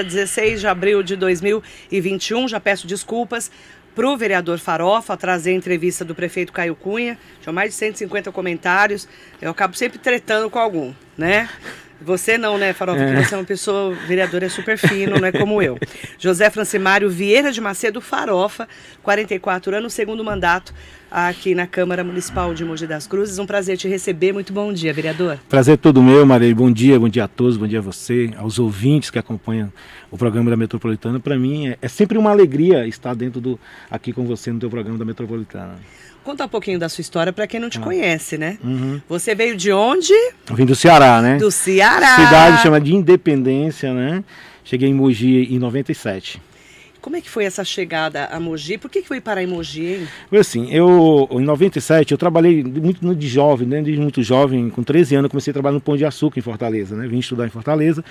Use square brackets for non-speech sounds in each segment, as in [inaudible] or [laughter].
16 de abril de 2021. Já peço desculpas para o vereador Farofa trazer a entrevista do prefeito Caio Cunha. Tinha mais de 150 comentários. Eu acabo sempre tretando com algum, né? Você não, né, Farofa? Porque É. você é uma pessoa, vereador é super fino, não é como eu. [laughs] José Francimário Vieira de Macedo Farofa, 44 anos, segundo mandato aqui na Câmara Municipal de Mogi das Cruzes. Um prazer te receber. Muito bom dia, vereador. Prazer todo meu, Maria. Bom dia, bom dia a todos, bom dia a você, aos ouvintes que acompanham o programa da Metropolitana. Para mim é, é sempre uma alegria estar dentro do aqui com você no teu programa da Metropolitana. Conta um pouquinho da sua história para quem não te Ah. conhece, né? Uhum. Você veio de onde? Eu vim do Ceará, né? Do Ceará. Cidade chama de Independência, né? Cheguei em Mogi em 97. Como é que foi essa chegada a Mogi? Por que, que foi parar em Mogi, hein? Foi assim, eu em 97 eu trabalhei muito de jovem, né? Desde muito jovem, com 13 anos comecei a trabalhar no Pão de Açúcar em Fortaleza, né? Vim estudar em Fortaleza.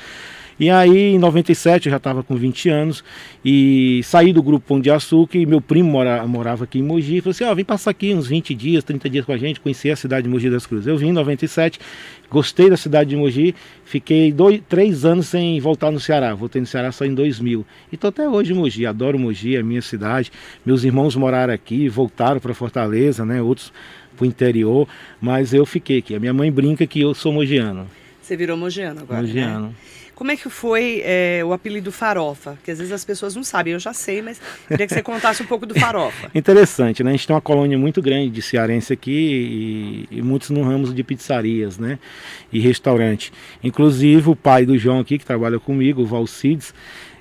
E aí em 97 eu já estava com 20 anos e saí do grupo Pão de Açúcar e meu primo mora, morava aqui em Mogi falou assim, ó, vem passar aqui uns 20 dias, 30 dias com a gente, conhecer a cidade de Mogi das Cruzes. Eu vim em 97, gostei da cidade de Mogi, fiquei dois, três anos sem voltar no Ceará, voltei no Ceará só em 2000. E tô até hoje em Mogi, adoro Mogi, é a minha cidade. Meus irmãos moraram aqui, voltaram para Fortaleza, né? Outros para o interior, mas eu fiquei aqui. A minha mãe brinca que eu sou mogiano. Você virou mogiano agora, né? mogiano. Como é que foi é, o apelido Farofa? Que às vezes as pessoas não sabem, eu já sei, mas queria que você contasse um pouco do Farofa. [laughs] Interessante, né? A gente tem uma colônia muito grande de cearense aqui e, e muitos no ramo de pizzarias, né? E restaurante. Inclusive o pai do João aqui, que trabalha comigo, o Valcides,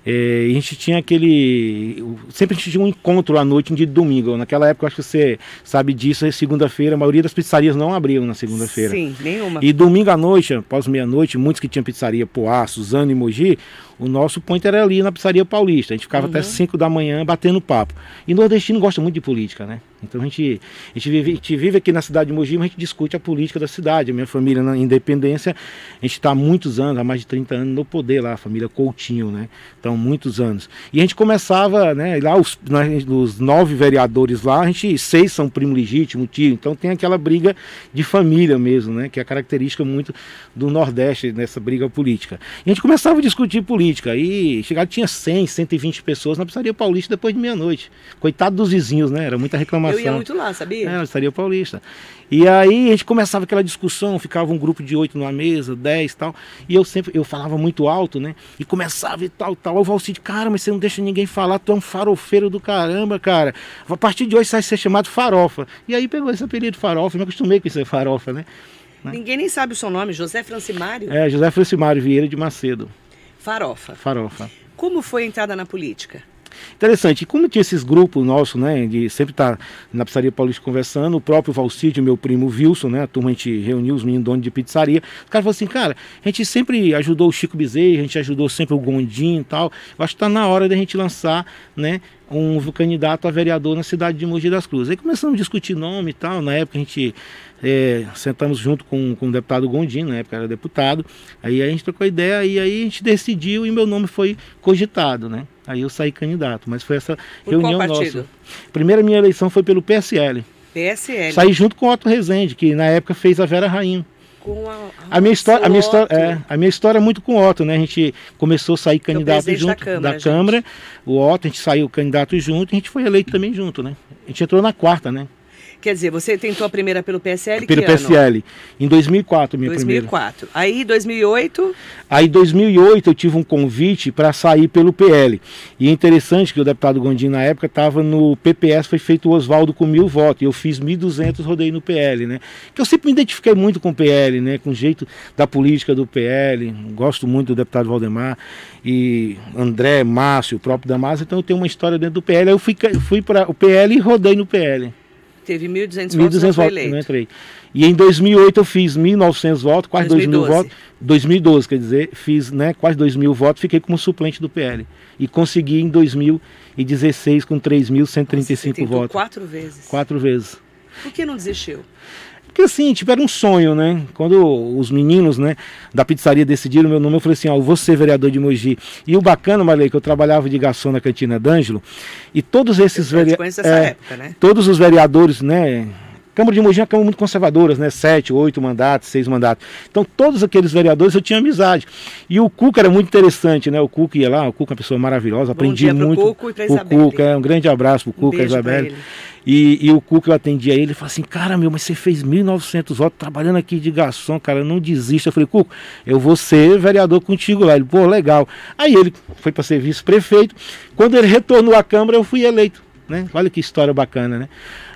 é, a gente tinha aquele. Sempre a gente tinha um encontro à noite, um dia de domingo. Naquela época, acho que você sabe disso, é segunda-feira, a maioria das pizzarias não abriam na segunda-feira. Sim, nenhuma. E domingo à noite, após meia-noite, muitos que tinham pizzaria Poá, Suzano e Mogi, o nosso point era ali na pizzaria paulista. A gente ficava até 5 da manhã batendo papo. E nordestino gosta muito de política, né? Então a gente, a gente, vive, a gente vive aqui na cidade de Mogi, mas a gente discute a política da cidade. A minha família na Independência, a gente está há muitos anos, há mais de 30 anos no poder lá, a família Coutinho, né? Então, muitos anos. E a gente começava, né? Lá os, nós, os nove vereadores lá, a gente, seis são primo legítimo, tio. Então tem aquela briga de família mesmo, né? Que é característica muito do Nordeste nessa briga política. E a gente começava a discutir política. E chegava, tinha 100, 120 pessoas na pizzaria paulista depois de meia-noite. Coitado dos vizinhos, né? Era muita reclamação. Eu ia muito lá, sabia? É, na Estaria Paulista. E aí a gente começava aquela discussão, ficava um grupo de oito numa mesa, dez e tal. E eu sempre, eu falava muito alto, né? E começava e tal, tal. O Valcide, cara, mas você não deixa ninguém falar, tu é um farofeiro do caramba, cara. A partir de hoje vai ser chamado farofa. E aí pegou esse apelido farofa, me acostumei com isso farofa, né? Ninguém nem sabe o seu nome, José Francimário É, José Francimário Vieira de Macedo, Farofa. farofa. Como foi a entrada na política? Interessante. Como tinha esses grupos nossos, né, de sempre estar na pizzaria Paulista conversando, o próprio Valcídio, meu primo Wilson, né, a turma a gente reuniu os meninos donos de pizzaria. O cara falou assim, cara, a gente sempre ajudou o Chico Bezerra, a gente ajudou sempre o Gondim e tal. Eu acho que está na hora da gente lançar, né, um candidato a vereador na cidade de Mogi das Cruzes. Aí começamos a discutir nome e tal. Na época a gente é, sentamos junto com, com o deputado Gondim, na época era deputado. Aí a gente trocou ideia e aí a gente decidiu e meu nome foi cogitado, né? Aí eu saí candidato, mas foi essa Por reunião qual partido? nossa. Primeira minha eleição foi pelo PSL. PSL. Saí junto com o Otto Rezende, que na época fez a Vera Rainha. Com a, A minha história, a minha história, é, a minha história é muito com o Otto, né? A gente começou a sair candidato presidente da junto Câmara, gente. Câmara, o Otto, a gente saiu candidato junto e a gente foi eleito também junto, né? A gente entrou na quarta, né? Quer dizer, você tentou a primeira pelo PSL Pelo que ano? PSL. Em 2004, minha primeira. 2004. Aí, 2008, Aí, em 2008, eu tive um convite para sair pelo PL. E é interessante que o deputado Gondim, na época, estava no PPS, foi feito o Oswaldo com mil votos. E eu fiz 1.200, rodei no PL, né? Que eu sempre me identifiquei muito com o PL, né? Com o jeito da política do PL. Gosto muito do deputado Valdemar. E André, Márcio, o próprio Damasio. Então, eu tenho uma história dentro do PL. Aí eu fui, fui para o PL e rodei no PL. Teve 1.200 votos, não 1.200 foi votos, eleito. não entrei. E em 2008 eu fiz 1.900 votos, quase 2.000 2012. votos. 2012, quer dizer, fiz né, quase 2.000 votos, fiquei como suplente do PL. E consegui em 2016 com Você 3.135 tentou votos. quatro vezes. Quatro vezes. Por que não desistiu? Porque assim, tipo, era um sonho, né? Quando os meninos, né, da pizzaria decidiram meu nome, eu falei assim, ó, eu vou ser vereador de Mogi. E o bacana, Marley, que eu trabalhava de garçom na cantina D'Angelo, e todos esses vereadores... época, né? todos os vereadores, né, Câmara de Mogi é uma Câmara muito conservadora, né? Sete, oito mandatos, seis mandatos. Então, todos aqueles vereadores eu tinha amizade. E o Cuca era muito interessante, né? O Cuca ia lá, o Cuca é uma pessoa maravilhosa, aprendi dia muito. Cuca e pra o Cuca, é um grande abraço pro Cuca, um Isabelle. E, e, o Cuca, eu atendia ele, ele falou assim, cara, meu, mas você fez 1.900 votos trabalhando aqui de garçom, cara, não desista. Eu falei, Cuca, eu vou ser vereador contigo lá. Ele, pô, legal. Aí ele foi para ser vice-prefeito. Quando ele retornou à Câmara, eu fui eleito. Né? Olha que história bacana, né?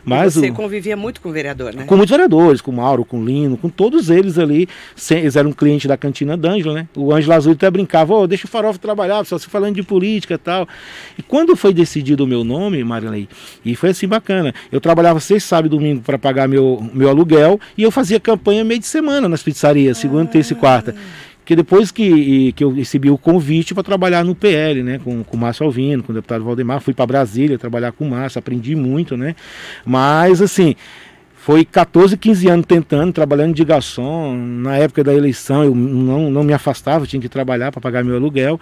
Mas você o... convivia muito com o vereador, né? Com muitos vereadores, com o Mauro, com o Lino, com todos eles ali. Eles eram clientes da cantina D'Angelo, né? O Ângelo Azul até brincava, oh, deixa o Farofa trabalhar, só se falando de política e tal. E quando foi decidido o meu nome, Marilei, e foi assim bacana. Eu trabalhava seis sábados e domingo para pagar meu, meu aluguel e eu fazia campanha meio de semana nas pizzarias, segunda, ah. terça e quarta que depois que, que eu recebi o convite para trabalhar no PL, né, com, com o Márcio Alvino, com o deputado Valdemar, fui para Brasília trabalhar com o Márcio, aprendi muito, né, mas assim, foi 14, 15 anos tentando, trabalhando de garçom. Na época da eleição eu não, não me afastava, tinha que trabalhar para pagar meu aluguel.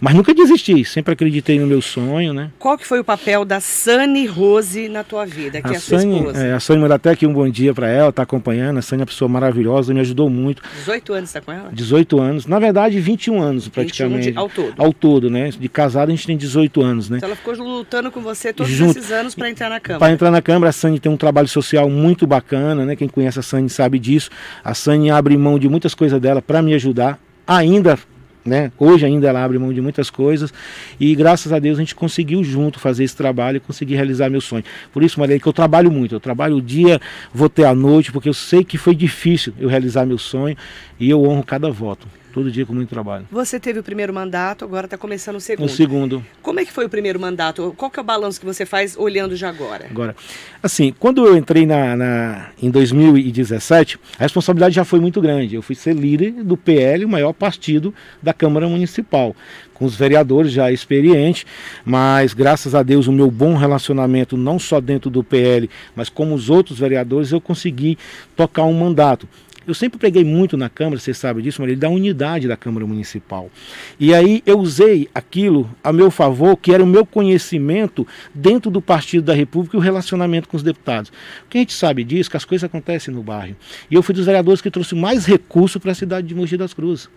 Mas nunca desisti, sempre acreditei no meu sonho, né? Qual que foi o papel da Sani Rose na tua vida, que a é a Sani, sua esposa? É, a Sani manda até aqui um bom dia para ela, tá acompanhando. A Sani é uma pessoa maravilhosa, me ajudou muito. 18 anos tá com ela? 18 anos. Na verdade, 21 anos praticamente. 21 de, ao todo? Ao todo, né? De casado a gente tem 18 anos, né? Então ela ficou lutando com você todos Junto, esses anos para entrar na Câmara? Para entrar na Câmara, a Sani tem um trabalho social muito muito bacana, né? Quem conhece a Sani sabe disso. A Sani abre mão de muitas coisas dela para me ajudar. Ainda né? Hoje ainda ela abre mão de muitas coisas e graças a Deus a gente conseguiu junto fazer esse trabalho e conseguir realizar meu sonho. Por isso, Maria, que eu trabalho muito, eu trabalho o dia, vou ter a noite, porque eu sei que foi difícil eu realizar meu sonho e eu honro cada voto todo dia com muito trabalho. Você teve o primeiro mandato, agora está começando o segundo. O segundo. Como é que foi o primeiro mandato? Qual que é o balanço que você faz olhando já agora? Agora, assim, quando eu entrei na, na, em 2017, a responsabilidade já foi muito grande. Eu fui ser líder do PL, o maior partido da Câmara Municipal com os vereadores já experientes, mas graças a Deus o meu bom relacionamento, não só dentro do PL, mas como os outros vereadores, eu consegui tocar um mandato. Eu sempre preguei muito na Câmara, você sabe disso, Maria, da unidade da Câmara Municipal. E aí eu usei aquilo a meu favor, que era o meu conhecimento dentro do Partido da República e o relacionamento com os deputados. Porque a gente sabe disso, que as coisas acontecem no bairro. E eu fui dos vereadores que trouxe mais recurso para a cidade de Mogi das Cruzes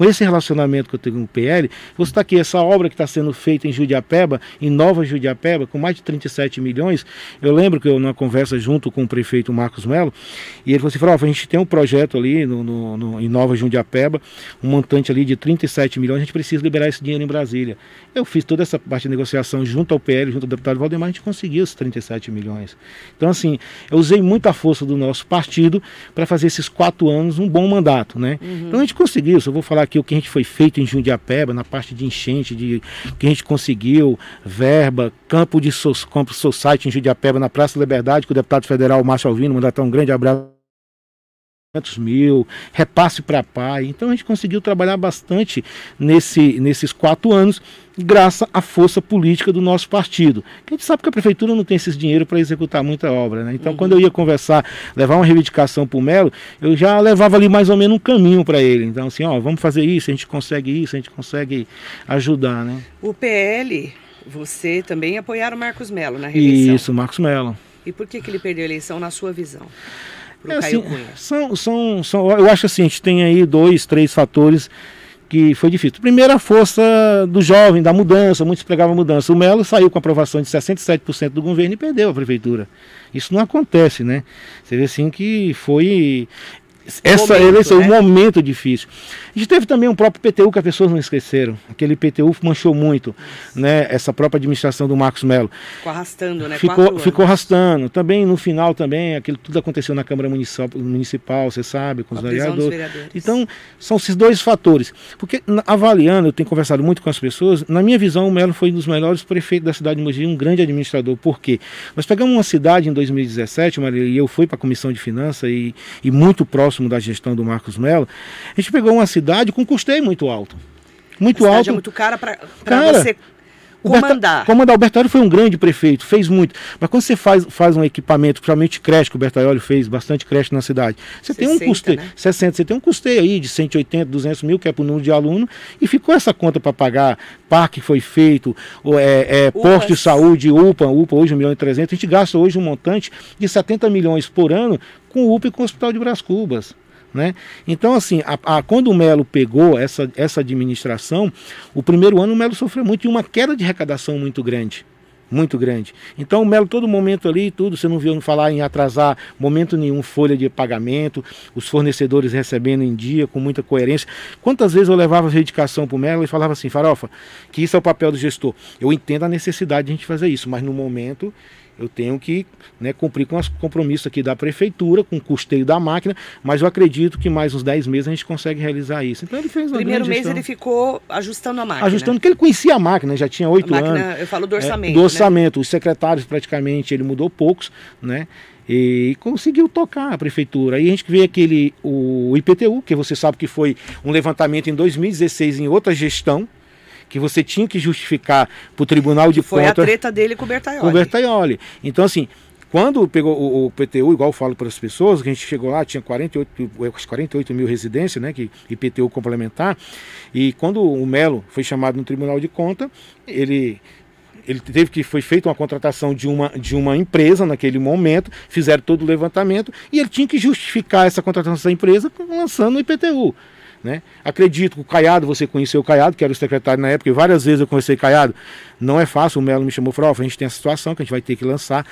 com esse relacionamento que eu tenho com o PL, você está aqui, essa obra que está sendo feita em Judiapeba, em Nova Judiapeba, com mais de 37 milhões, eu lembro que eu, numa conversa junto com o prefeito Marcos Melo, e ele falou assim, a gente tem um projeto ali no, no, no, em Nova Judiapeba, um montante ali de 37 milhões, a gente precisa liberar esse dinheiro em Brasília. Eu fiz toda essa parte de negociação junto ao PL, junto ao deputado Valdemar, a gente conseguiu esses 37 milhões. Então, assim, eu usei muita força do nosso partido para fazer esses quatro anos um bom mandato, né? Uhum. Então a gente conseguiu, eu vou falar aqui o que a gente foi feito em Jundiapeba, na parte de enchente, de que a gente conseguiu, verba, campo de so, campo society em Jundiapeba, na Praça da Liberdade, com o deputado federal Márcio Alvino, mandar um grande abraço 500 mil, repasse para pai. Então a gente conseguiu trabalhar bastante nesse, nesses quatro anos, graças à força política do nosso partido. Que a gente sabe que a prefeitura não tem esses dinheiro para executar muita obra. Né? Então, uhum. quando eu ia conversar, levar uma reivindicação para o Melo, eu já levava ali mais ou menos um caminho para ele. Então, assim, ó, vamos fazer isso, a gente consegue isso, a gente consegue ajudar. Né? O PL, você também apoiaram o Marcos Melo na reeleição. Isso, Marcos Melo. E por que, que ele perdeu a eleição na sua visão? É, assim, São, são, são, eu acho assim, a gente tem aí dois, três fatores que foi difícil. Primeiro, a força do jovem, da mudança, muitos pregavam mudança. O Melo saiu com aprovação de 67% do governo e perdeu a prefeitura. Isso não acontece, né? Você vê assim que foi essa momento, eleição, né? um momento difícil. A gente teve também um próprio PTU que as pessoas não esqueceram. Aquele PTU manchou muito, né? Essa própria administração do Marcos Melo. Ficou arrastando, né? Ficou, ficou arrastando. Também no final também, aquilo tudo aconteceu na Câmara Municipal, municipal você sabe, com os vereadores. vereadores. Então, são esses dois fatores. Porque avaliando, eu tenho conversado muito com as pessoas, na minha visão, o Melo foi um dos melhores prefeitos da cidade de Mogi, um grande administrador. Por quê? Nós pegamos uma cidade em 2017, Maria, e eu fui para a Comissão de Finanças e, e muito próximo da gestão do Marcos Melo, a gente pegou uma cidade com custeio muito alto. Muito a alto. é muito cara para você comandar. comandar. O Bertaioli foi um grande prefeito, fez muito. Mas quando você faz, faz um equipamento, principalmente creche, que o Bertaioli fez bastante creche na cidade, você 60, tem um custeio, né? 60, você tem um custeio aí de 180, 200 mil, que é para o número de aluno, e ficou essa conta para pagar, parque foi feito, é, é, posto de saúde, UPA, UPA hoje 1 milhão e 300, a gente gasta hoje um montante de 70 milhões por ano com o UPA e com o Hospital de Bras Cubas. Né? Então, assim, a, a, quando o Melo pegou essa, essa administração, o primeiro ano o Melo sofreu muito de uma queda de arrecadação muito grande. Muito grande. Então o Melo, todo momento ali, tudo, você não viu falar em atrasar momento nenhum folha de pagamento, os fornecedores recebendo em dia, com muita coerência. Quantas vezes eu levava a reivindicação para o Melo e falava assim, Farofa, que isso é o papel do gestor. Eu entendo a necessidade de a gente fazer isso, mas no momento eu tenho que né, cumprir com os compromissos aqui da prefeitura, com o custeio da máquina, mas eu acredito que mais uns 10 meses a gente consegue realizar isso. Então ele fez uma Primeiro mês ele ficou ajustando a máquina. Ajustando, porque ele conhecia a máquina, já tinha oito anos. Eu falo do orçamento. É, do orçamento. Né? Os secretários praticamente ele mudou poucos, né? e conseguiu tocar a prefeitura. Aí a gente vê aquele o IPTU, que você sabe que foi um levantamento em 2016 em outra gestão, que você tinha que justificar para o Tribunal de Foi Contas. Foi a treta dele com o Bertaioli. Com o Bertaioli. Então, assim, quando pegou o, o, PTU, igual eu falo para as pessoas, que a gente chegou lá, tinha 48, 48 mil residências, né, que IPTU complementar, e quando o Melo foi chamado no Tribunal de Contas, ele ele teve que foi feita uma contratação de uma, de uma empresa naquele momento, fizeram todo o levantamento e ele tinha que justificar essa contratação dessa empresa lançando o IPTU. Né? Acredito que o Caiado, você conheceu o Caiado, que era o secretário na época, e várias vezes eu o Caiado. Não é fácil, o Melo me chamou e falou: oh, a gente tem essa situação que a gente vai ter que lançar.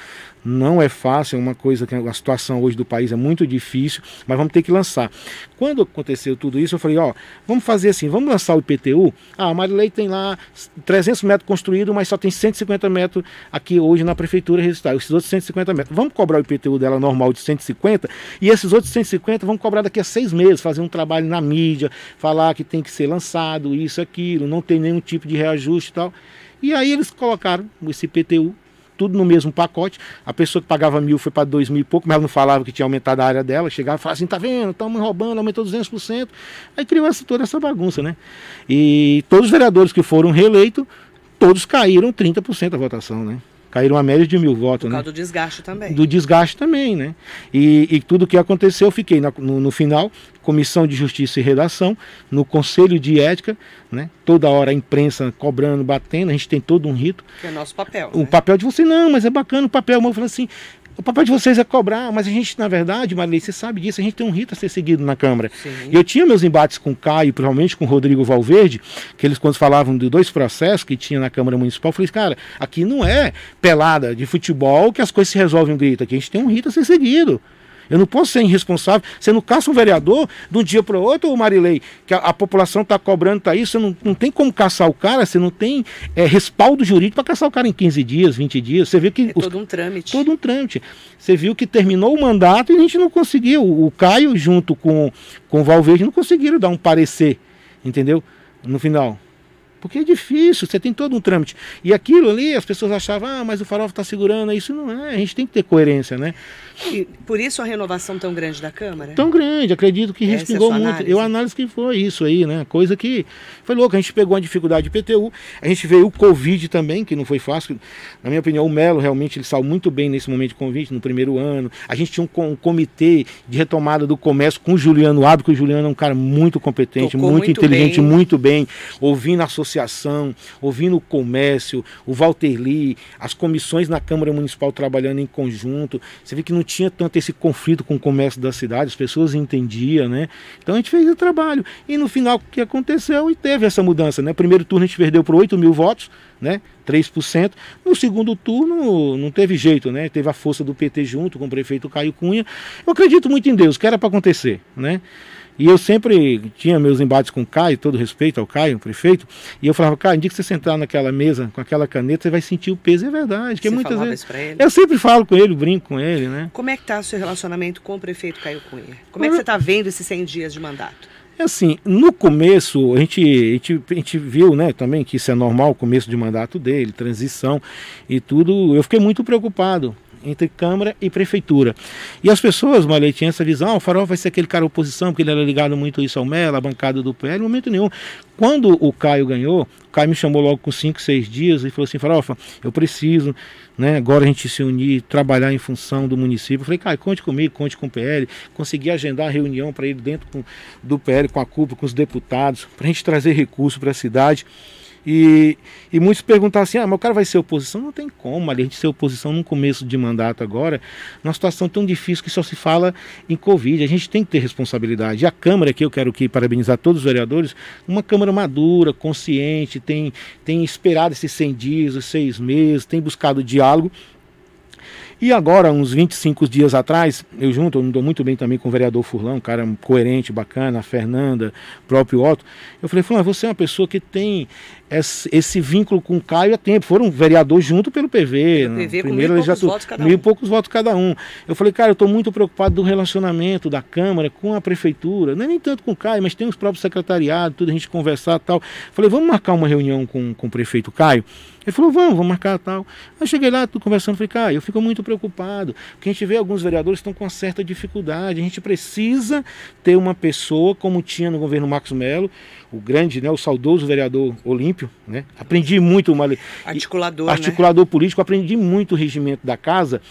Não é fácil, é uma coisa que a situação hoje do país é muito difícil, mas vamos ter que lançar. Quando aconteceu tudo isso, eu falei: ó, vamos fazer assim, vamos lançar o IPTU. Ah, a Marilei tem lá 300 metros construído, mas só tem 150 metros aqui hoje na prefeitura registrada. Esses outros 150 metros. Vamos cobrar o IPTU dela normal de 150 e esses outros 150 vamos cobrar daqui a seis meses, fazer um trabalho na mídia, falar que tem que ser lançado, isso, aquilo, não tem nenhum tipo de reajuste e tal. E aí eles colocaram esse IPTU, tudo no mesmo pacote. A pessoa que pagava mil foi para dois mil e pouco, mas ela não falava que tinha aumentado a área dela. Chegava e falava assim: tá vendo, estamos roubando, aumentou 200%. Aí criou essa, toda essa bagunça, né? E todos os vereadores que foram reeleitos, todos caíram 30% da votação, né? Caíram a média de mil votos, Por causa né? do desgaste também. Do desgaste também, né? E, e tudo que aconteceu, eu fiquei na, no, no, final, Comissão de Justiça e Redação, no Conselho de Ética, né? Toda hora a imprensa cobrando, batendo, a gente tem todo um rito. Que é nosso papel. O né? papel de você, não, mas é bacana o papel. Eu falei assim, o papel de vocês é cobrar, mas a gente, na verdade, Marilei, você sabe disso, a gente tem um rito a ser seguido na Câmara. Sim. E eu tinha meus embates com o Caio, provavelmente com o Rodrigo Valverde, que eles quando falavam de dois processos que tinha na Câmara Municipal, eu falei, cara, aqui não é pelada de futebol que as coisas se resolvem um grito, aqui a gente tem um rito a ser seguido. Eu não posso ser irresponsável. Você não caça um vereador de um dia para o outro, Marilei, que a, a população está cobrando, está isso. Você não, não tem como caçar o cara, você não tem é, respaldo jurídico para caçar o cara em 15 dias, 20 dias. Você viu que. É os, todo um trâmite. Todo um trâmite. Você viu que terminou o mandato e a gente não conseguiu. O Caio, junto com, com o Valverde, não conseguiram dar um parecer, entendeu? No final. Porque é difícil, você tem todo um trâmite. E aquilo ali, as pessoas achavam, ah, mas o farol está segurando, isso não é, a gente tem que ter coerência, né? E por isso a renovação tão grande da Câmara? Tão grande, acredito que Essa respingou é muito. Análise. Eu análise que foi isso aí, né? Coisa que foi louco. A gente pegou uma dificuldade de PTU, a gente veio o Covid também, que não foi fácil. Na minha opinião, o Melo realmente ele saiu muito bem nesse momento de Covid, no primeiro ano. A gente tinha um, comitê de retomada do comércio com o Juliano Abdo, que o Juliano é um cara muito competente, muito, muito, inteligente, bem. muito bem, ouvindo a associação, ouvindo o comércio, o Walter Lee, as comissões na Câmara Municipal trabalhando em conjunto. Você vê que não tinha tanto esse conflito com o comércio da cidade, as pessoas entendiam, né? Então a gente fez o trabalho. E no final o que aconteceu? E teve essa mudança, né? Primeiro turno a gente perdeu por 8 mil votos, né? 3%. No segundo turno não teve jeito, né? Teve a força do PT junto com o prefeito Caio Cunha. Eu acredito muito em Deus, que era para acontecer, né? E eu sempre tinha meus embates com o Caio, todo respeito ao Caio, o prefeito, e eu falava, Caio, um dia que você sentar naquela mesa com aquela caneta, você vai sentir o peso, é verdade. Que você muitas vezes. Eu sempre falo com ele, brinco com ele, né? Como é que está o seu relacionamento com o prefeito Caio Cunha? Como é que você está vendo esses 100 dias de mandato? É assim, no começo, a gente, a, gente, a gente viu né, também que isso é normal, o começo de mandato dele, transição e tudo. Eu fiquei muito preocupado entre Câmara e Prefeitura. E as pessoas, Malê, tinham essa visão, ah, o Farol vai ser aquele cara oposição, porque ele era ligado muito isso ao Melo, a bancada do PL, em momento nenhum. Quando o Caio ganhou, o Caio me chamou logo com 5, 6 dias e falou assim, Farofa, eu preciso, né, agora a gente se unir, trabalhar em função do município. Eu falei, Caio, conte comigo, conte com o PL, consegui agendar a reunião para ele dentro do PL, com a CUPA, com os deputados, para a gente trazer recurso para a cidade. E, e muitos perguntam assim: ah, mas o cara vai ser oposição? Não tem como ali a gente ser oposição no começo de mandato agora, numa situação tão difícil que só se fala em Covid. A gente tem que ter responsabilidade. E a Câmara, que eu quero aqui parabenizar todos os vereadores, uma Câmara madura, consciente, tem, tem esperado esses 100 dias, os seis meses, tem buscado diálogo e agora, uns 25 dias atrás, eu junto, eu me dou muito bem também com o vereador Furlão, um cara coerente, bacana, a Fernanda, próprio Otto. Eu falei, Furlão, você é uma pessoa que tem esse, esse vínculo com o Caio há tempo. Foram vereador junto pelo PV. PV primeiro mil, poucos votos cada um. mil poucos votos cada um. Eu falei, cara, eu estou muito preocupado do relacionamento da Câmara com a Prefeitura. Não é nem tanto com o Caio, mas tem os próprios secretariados, tudo a gente conversar tal. falei, vamos marcar uma reunião com, com o prefeito Caio? Ele falou, vamos, vamos marcar tal. Aí cheguei lá, tô conversando, falei, cara, eu fico muito preocupado, porque a gente vê alguns vereadores estão com uma certa dificuldade. A gente precisa ter uma pessoa, como tinha no governo Marcos Melo, o grande, né, o saudoso vereador Olímpio, né? Aprendi muito uma articulador, articulador né? político, aprendi muito o regimento da casa.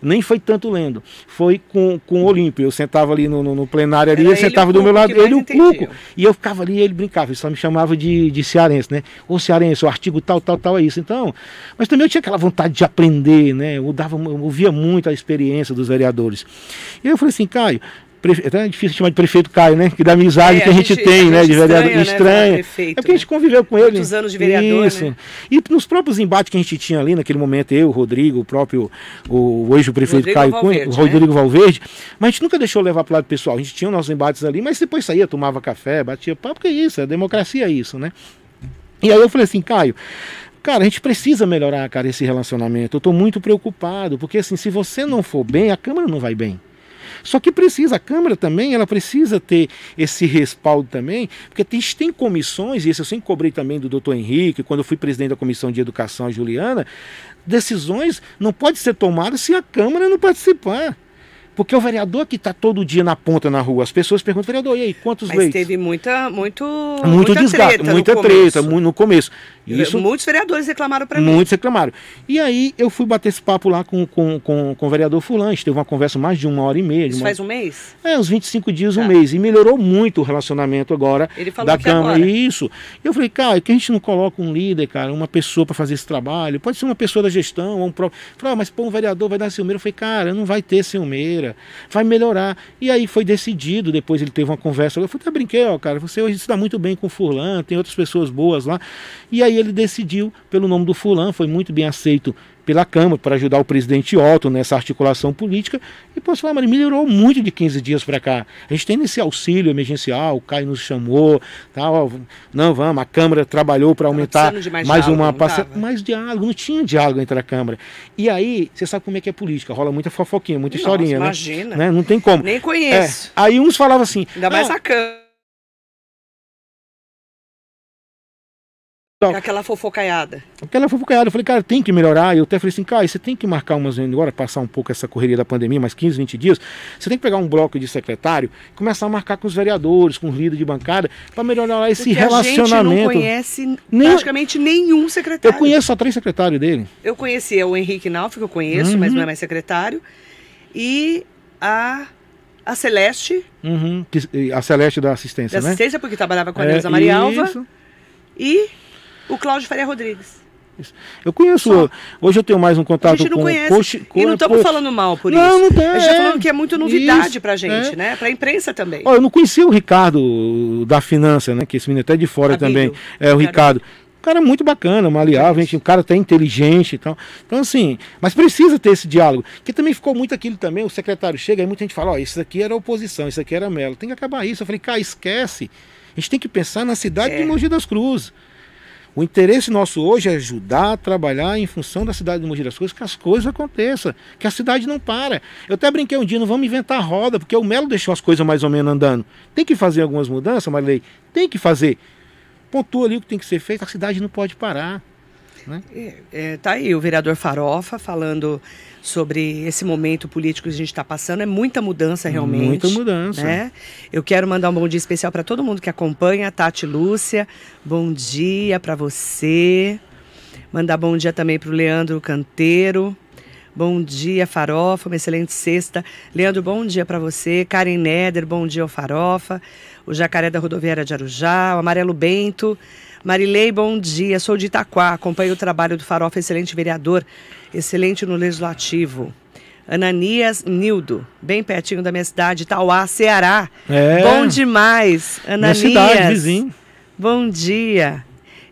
Nem foi tanto lendo, foi com, com o Olímpio. Eu sentava ali no, no, no plenário ali, Era ele sentava do meu lado, ele o Cuco. E eu ficava ali, ele brincava, ele só me chamava de, de cearense, né? Ô cearense, o artigo tal, tal, tal é isso. Então, mas também eu tinha aquela vontade de aprender, né? Eu, dava, eu ouvia muito a experiência dos vereadores. E eu falei assim, Caio, Prefe... É difícil chamar de prefeito Caio, né? Que da amizade é, que a gente, a gente tem, a né? de vereador estranha. estranha. Né, é porque a gente né? conviveu com ele. Muitos anos de vereador. Isso. Né? E nos próprios embates que a gente tinha ali naquele momento, eu, o Rodrigo, o próprio, o hoje o prefeito Rodrigo Caio Valverde, Cunha, o Rodrigo né? Valverde, mas a gente nunca deixou levar para o lado pessoal. A gente tinha os nossos embates ali, mas depois saía, tomava café, batia papo, porque é isso, a democracia é isso, né? E aí eu falei assim, Caio, Cara, a gente precisa melhorar, cara, esse relacionamento. Eu estou muito preocupado, porque assim, se você não for bem, a Câmara não vai bem. Só que precisa, a Câmara também, ela precisa ter esse respaldo também, porque tem, tem comissões, e isso eu sempre cobrei também do doutor Henrique, quando eu fui presidente da Comissão de Educação, a Juliana, decisões não podem ser tomadas se a Câmara não participar. Porque o vereador que está todo dia na ponta na rua, as pessoas perguntam, vereador, e aí, quantos Mas leitos? teve muita, muito, muito muita desgaste, treta muita no treta começo. no começo. Isso, Muitos vereadores reclamaram para mim. Muitos reclamaram. E aí eu fui bater esse papo lá com, com, com, com o vereador Fulano. A gente teve uma conversa mais de uma hora e meia. Isso uma... faz um mês? É, uns 25 dias, tá. um mês. E melhorou muito o relacionamento agora Ele falou da Câmara. Agora. Isso. E eu falei, cara, que a gente não coloca um líder, cara, uma pessoa para fazer esse trabalho? Pode ser uma pessoa da gestão ou um próprio. Falei, ah, mas pô, um vereador vai dar Silmeira. Eu falei, cara, não vai ter Vai melhorar. E aí foi decidido. Depois ele teve uma conversa. Eu falei, até brinquei, ó, cara, você hoje está muito bem com o Furlan, tem outras pessoas boas lá. E aí ele decidiu pelo nome do fulano, foi muito bem aceito pela Câmara para ajudar o presidente Otto nessa articulação política. E posso falar, mas melhorou muito de 15 dias para cá. A gente tem esse auxílio emergencial, o Caio nos chamou, tal, não vamos, a Câmara trabalhou para aumentar mais, mais diálogo, uma parcela, mais diálogo, não tinha diálogo entre a Câmara. E aí, você sabe como é que é política, rola muita fofoquinha, muita Nossa, historinha, né? imagina. né? Não tem como. Nem conheço. É, aí uns falavam assim, ainda mais a Câmara. Então, aquela fofocaiada. Aquela fofocaiada. Eu falei, cara, tem que melhorar. E eu até falei assim, cara, você tem que marcar umas agora, passar um pouco essa correria da pandemia, mais 15, 20 dias. Você tem que pegar um bloco de secretário e começar a marcar com os vereadores, com os líderes de bancada, para melhorar esse Porque relacionamento. A gente não conhece Nem... praticamente nenhum secretário. Eu conheço só três secretários dele. Eu conhecia o Henrique Nalf, que eu conheço, uhum. mas não é mais secretário. E a a Celeste. Uhum, a Celeste da assistência, da né? assistência, porque trabalhava com a Neuza é, Maria Alva. E o Cláudio Faria Rodrigues. Eu conheço. Só. Hoje eu tenho mais um contato a gente não com conhece. Coach, e não estamos falando mal por não, isso. Não, não A gente está falando que é muito novidade isso, pra gente, é. né? Pra imprensa também. Olha, eu não conhecia o Ricardo da Finança, né? Que esse menino é até de fora Amigo. também. É o Ricardo. Cara muito bacana, maleável, gente, um cara até inteligente e tal. Então, assim, mas precisa ter esse diálogo. Que também ficou muito aquilo também, o secretário chega e muita gente fala, ó, oh, isso aqui era oposição, isso aqui era Melo. Tem que acabar isso. Eu falei, cara, esquece. A gente tem que pensar na cidade é. de Mogi das Cruzes. O interesse nosso hoje é ajudar a trabalhar em função da cidade de Mogi das Cruzes, que as coisas aconteçam, que a cidade não para. Eu até brinquei um dia, não vamos inventar roda, porque o Melo deixou as coisas mais ou menos andando. Tem que fazer algumas mudanças, Marilei? Tem que fazer. Pontua ali o que tem que ser feito, a cidade não pode parar. Né? É, é, tá aí o vereador Farofa falando sobre esse momento político que a gente está passando. É muita mudança realmente. Muita mudança. Né? Eu quero mandar um bom dia especial para todo mundo que acompanha. Tati Lúcia, bom dia para você. Mandar bom dia também para o Leandro Canteiro. Bom dia, Farofa, uma excelente sexta. Leandro, bom dia para você. Karen Neder, bom dia ao Farofa. O Jacaré da Rodoviária de Arujá, o Amarelo Bento. Marilei, bom dia. Sou de Itaquá, acompanho o trabalho do Farofa, excelente vereador, excelente no Legislativo. Ananias Nildo, bem pertinho da minha cidade, Tauá, Ceará. É. Bom demais, Ananias. Minha cidade, vizinho. Bom dia.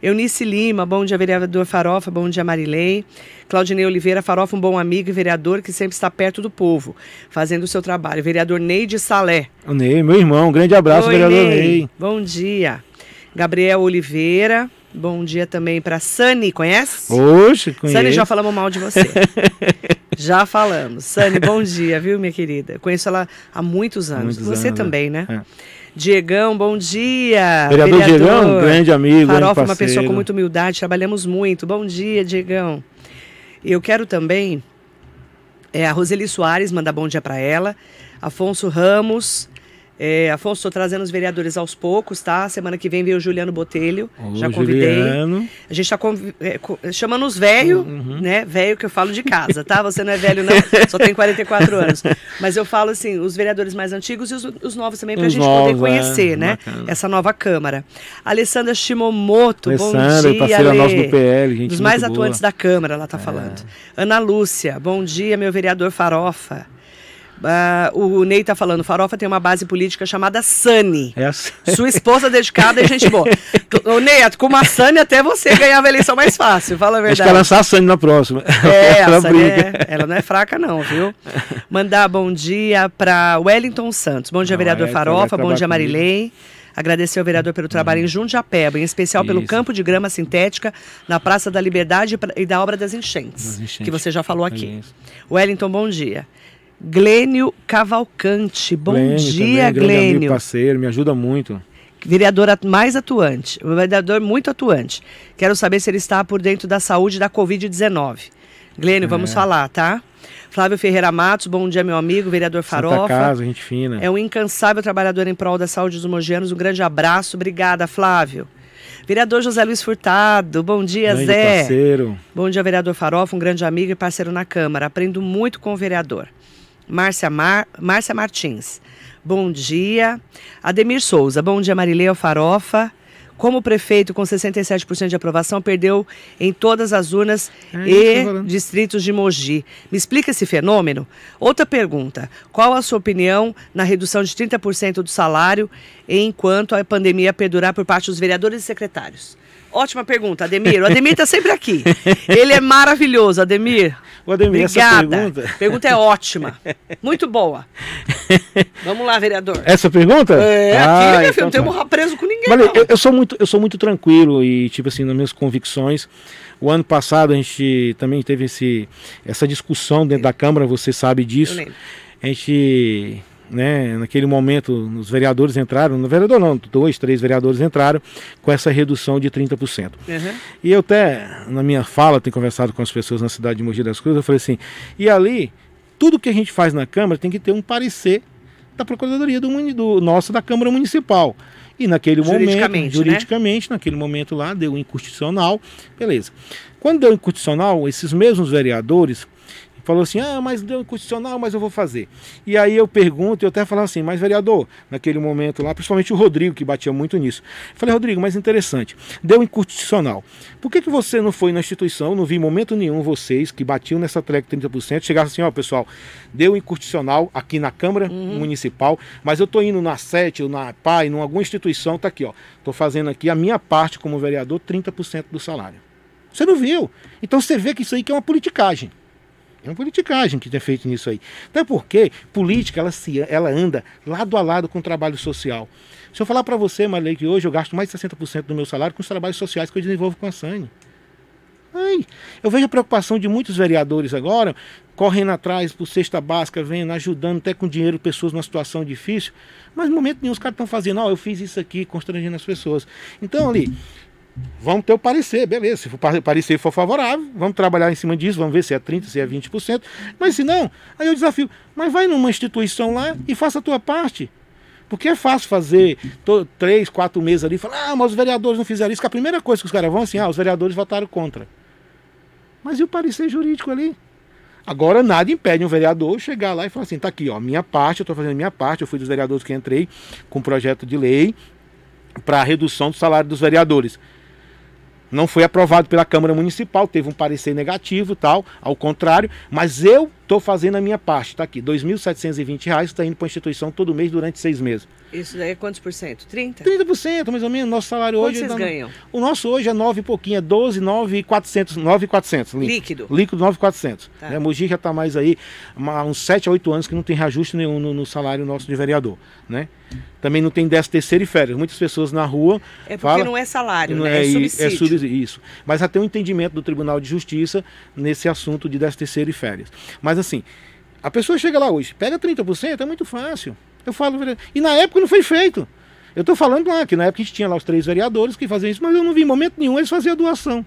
Eunice Lima, bom dia, vereador Farofa, bom dia, Marilei. Claudinei Oliveira, Farofa, um bom amigo e vereador que sempre está perto do povo, fazendo o seu trabalho. Vereador Neide Salé. O Ney, meu irmão, um grande abraço, Oi, vereador Ney. Ney. Bom dia. Gabriel Oliveira, bom dia também para Sani, conhece? Oxe, conheço. Sani, já falamos mal de você. [laughs] já falamos. Sani, bom dia, viu, minha querida? Conheço ela há muitos anos. Muitos você anos, também, né? É. Diegão, bom dia. Vereador, Diegão, grande amigo, Farofa, uma pessoa com muita humildade, trabalhamos muito. Bom dia, Diegão. Eu quero também é, a Roseli Soares, mandar bom dia para ela. Afonso Ramos. É, Afonso, estou trazendo os vereadores aos poucos, tá? Semana que vem vem o Juliano Botelho. Ô, já convidei. Juliano. A gente está chamando os velhos, Uhum. né? Velho que eu falo de casa, tá? Você não é velho, não, só tem 44 anos. Mas eu falo assim, os vereadores mais antigos e os, os novos também, para a gente novos, poder conhecer, é, né? bacana. Essa nova Câmara. Alessandra Shimomoto, Alessandra, bom dia. parceira Ale. nossa do PL, gente Dos mais atuantes. É. da Câmara, ela tá falando. Ana Lúcia, bom dia, meu vereador Farofa. Ah, o Ney tá falando, Farofa tem uma base política chamada Sani. É. Sua esposa dedicada e gente boa. [laughs] Ô, Neto, com uma Sani até você ganhava a eleição mais fácil, fala a A gente quer verdade. lançar a Sani na próxima. É, [laughs] Ela é- ela não é fraca não, viu? Mandar bom dia para Wellington Santos. Bom dia, Não, vereador é, Farofa. Bom dia, Marilei. Agradecer ao vereador pelo trabalho em Jundiapeba, em especial pelo Isso. campo de grama sintética na Praça da Liberdade e da obra das enchentes, Das enchentes. que você já falou aqui. Isso. Wellington, bom dia. Glênio Cavalcante, bom Glênio dia, também, grande amigo, Glênio. parceiro, me ajuda muito. Vereador mais atuante, vereador muito atuante. Quero saber se ele está por dentro da saúde da Covid-19. Glênio, vamos É. falar, tá? Flávio Ferreira Matos, bom dia, meu amigo, vereador Santa Farofa. Casa, gente fina. É um incansável trabalhador em prol da saúde dos mogianos. Um grande abraço. Obrigada, Flávio. Vereador José Luiz Furtado, bom dia, grande Zé. parceiro. Bom dia, vereador Farofa, um grande amigo e parceiro na Câmara. Aprendo muito com o vereador. Márcia, Mar... Márcia Martins, bom dia. Ademir Souza, bom dia, Marileu Farofa. Como prefeito com 67% de aprovação, perdeu em todas as urnas É e falando. distritos de Mogi. Me explica esse fenômeno? Outra pergunta: qual a sua opinião na redução de 30% do salário enquanto a pandemia perdurar por parte dos vereadores e secretários? Ótima pergunta, Ademir. O Ademir está sempre aqui. Ele é maravilhoso, Ademir. O Ademir, essa Obrigada. pergunta. Pergunta é ótima. Muito boa. Vamos lá, vereador. Essa pergunta? É, Ah, aqui, filha, então não tem tá. preso com ninguém. Mas eu, eu sou muito, eu sou muito tranquilo e, tipo assim, nas minhas convicções. O ano passado a gente também teve esse, essa discussão dentro da Câmara, você sabe disso. A gente, né, naquele momento, os vereadores entraram, no vereador não, dois, três vereadores entraram com essa redução de 30%. Uhum. E eu até, na minha fala, tenho conversado com as pessoas na cidade de Mogi das Cruzes, eu falei assim, e ali, tudo que a gente faz na Câmara tem que ter um parecer da Procuradoria do, do nosso da Câmara Municipal. E naquele Juridicamente, né? momento, juridicamente, naquele momento lá, deu inconstitucional, beleza. Quando deu inconstitucional, esses mesmos vereadores falou assim, ah, mas deu inconstitucional, mas eu vou fazer. E aí eu pergunto, eu até falava assim, mas vereador, naquele momento lá, principalmente o Rodrigo, que batia muito nisso. Falei, Rodrigo, mas interessante, deu inconstitucional. Por que, que você não foi na instituição, não vi em momento nenhum vocês que batiam nessa treca 30%, chegaram assim, ó, pessoal, deu inconstitucional aqui na Câmara Municipal, mas eu tô indo na SET, ou na PAI, em alguma instituição, tá aqui, ó, tô fazendo aqui a minha parte como vereador, 30% do salário. Você não viu. Então você vê que isso aí que é uma politicagem. É uma politicagem que tem feito nisso aí. Até porque política ela, se, ela anda lado a lado com o trabalho social. Se eu falar para você, Marley, que hoje eu gasto mais de 60% do meu salário com os trabalhos sociais que eu desenvolvo com a Sane. Ai, eu vejo a preocupação de muitos vereadores agora, correndo atrás por cesta básica, vendo, ajudando até com dinheiro pessoas numa situação difícil, mas no momento nenhum os caras estão fazendo, ó, eu fiz isso aqui, constrangendo as pessoas. Então ali, Vamos ter o parecer, beleza. Se o parecer for favorável, vamos trabalhar em cima disso, vamos ver se é 30%, se é 20%. Mas se não, aí eu desafio, mas vai numa instituição lá e faça a tua parte. Porque é fácil fazer três, quatro meses ali e falar, ah, mas os vereadores não fizeram isso, que a primeira coisa que os caras vão assim, ah, os vereadores votaram contra. Mas e o parecer jurídico ali? Agora nada impede um vereador chegar lá e falar assim, tá aqui, ó, minha parte, eu estou fazendo minha parte, eu fui dos vereadores que entrei com um projeto de lei para redução do salário dos vereadores. Não foi aprovado pela Câmara Municipal, teve um parecer negativo tal, ao contrário, mas eu estou fazendo a minha parte, está aqui, R$ 2.720, está indo para a instituição todo mês durante seis meses. Isso daí é quantos por cento? 30? 30%, mais ou menos. Nosso salário Quanto hoje. vocês ganham? O nosso hoje é 9 e pouquinho, é 12, 9 e 400. 9 e 400 líquido. Líquido 9 e 400. Tá. Né? Mogi já está mais aí, uns 7 a 8 anos que não tem reajuste nenhum no, no salário nosso de vereador. Né? Também não tem 10 terceiro e férias. Muitas pessoas na rua. É porque falam, não é salário, não né? é, é subsídio. É subsídio. Isso. Mas até um entendimento do Tribunal de Justiça nesse assunto de 10 terceiro e férias. Mas assim, a pessoa chega lá hoje, pega 30%, é muito fácil. Eu falo, e na época não foi feito. Eu estou falando lá que na época a gente tinha lá os três vereadores que faziam isso, mas eu não vi em momento nenhum eles faziam doação.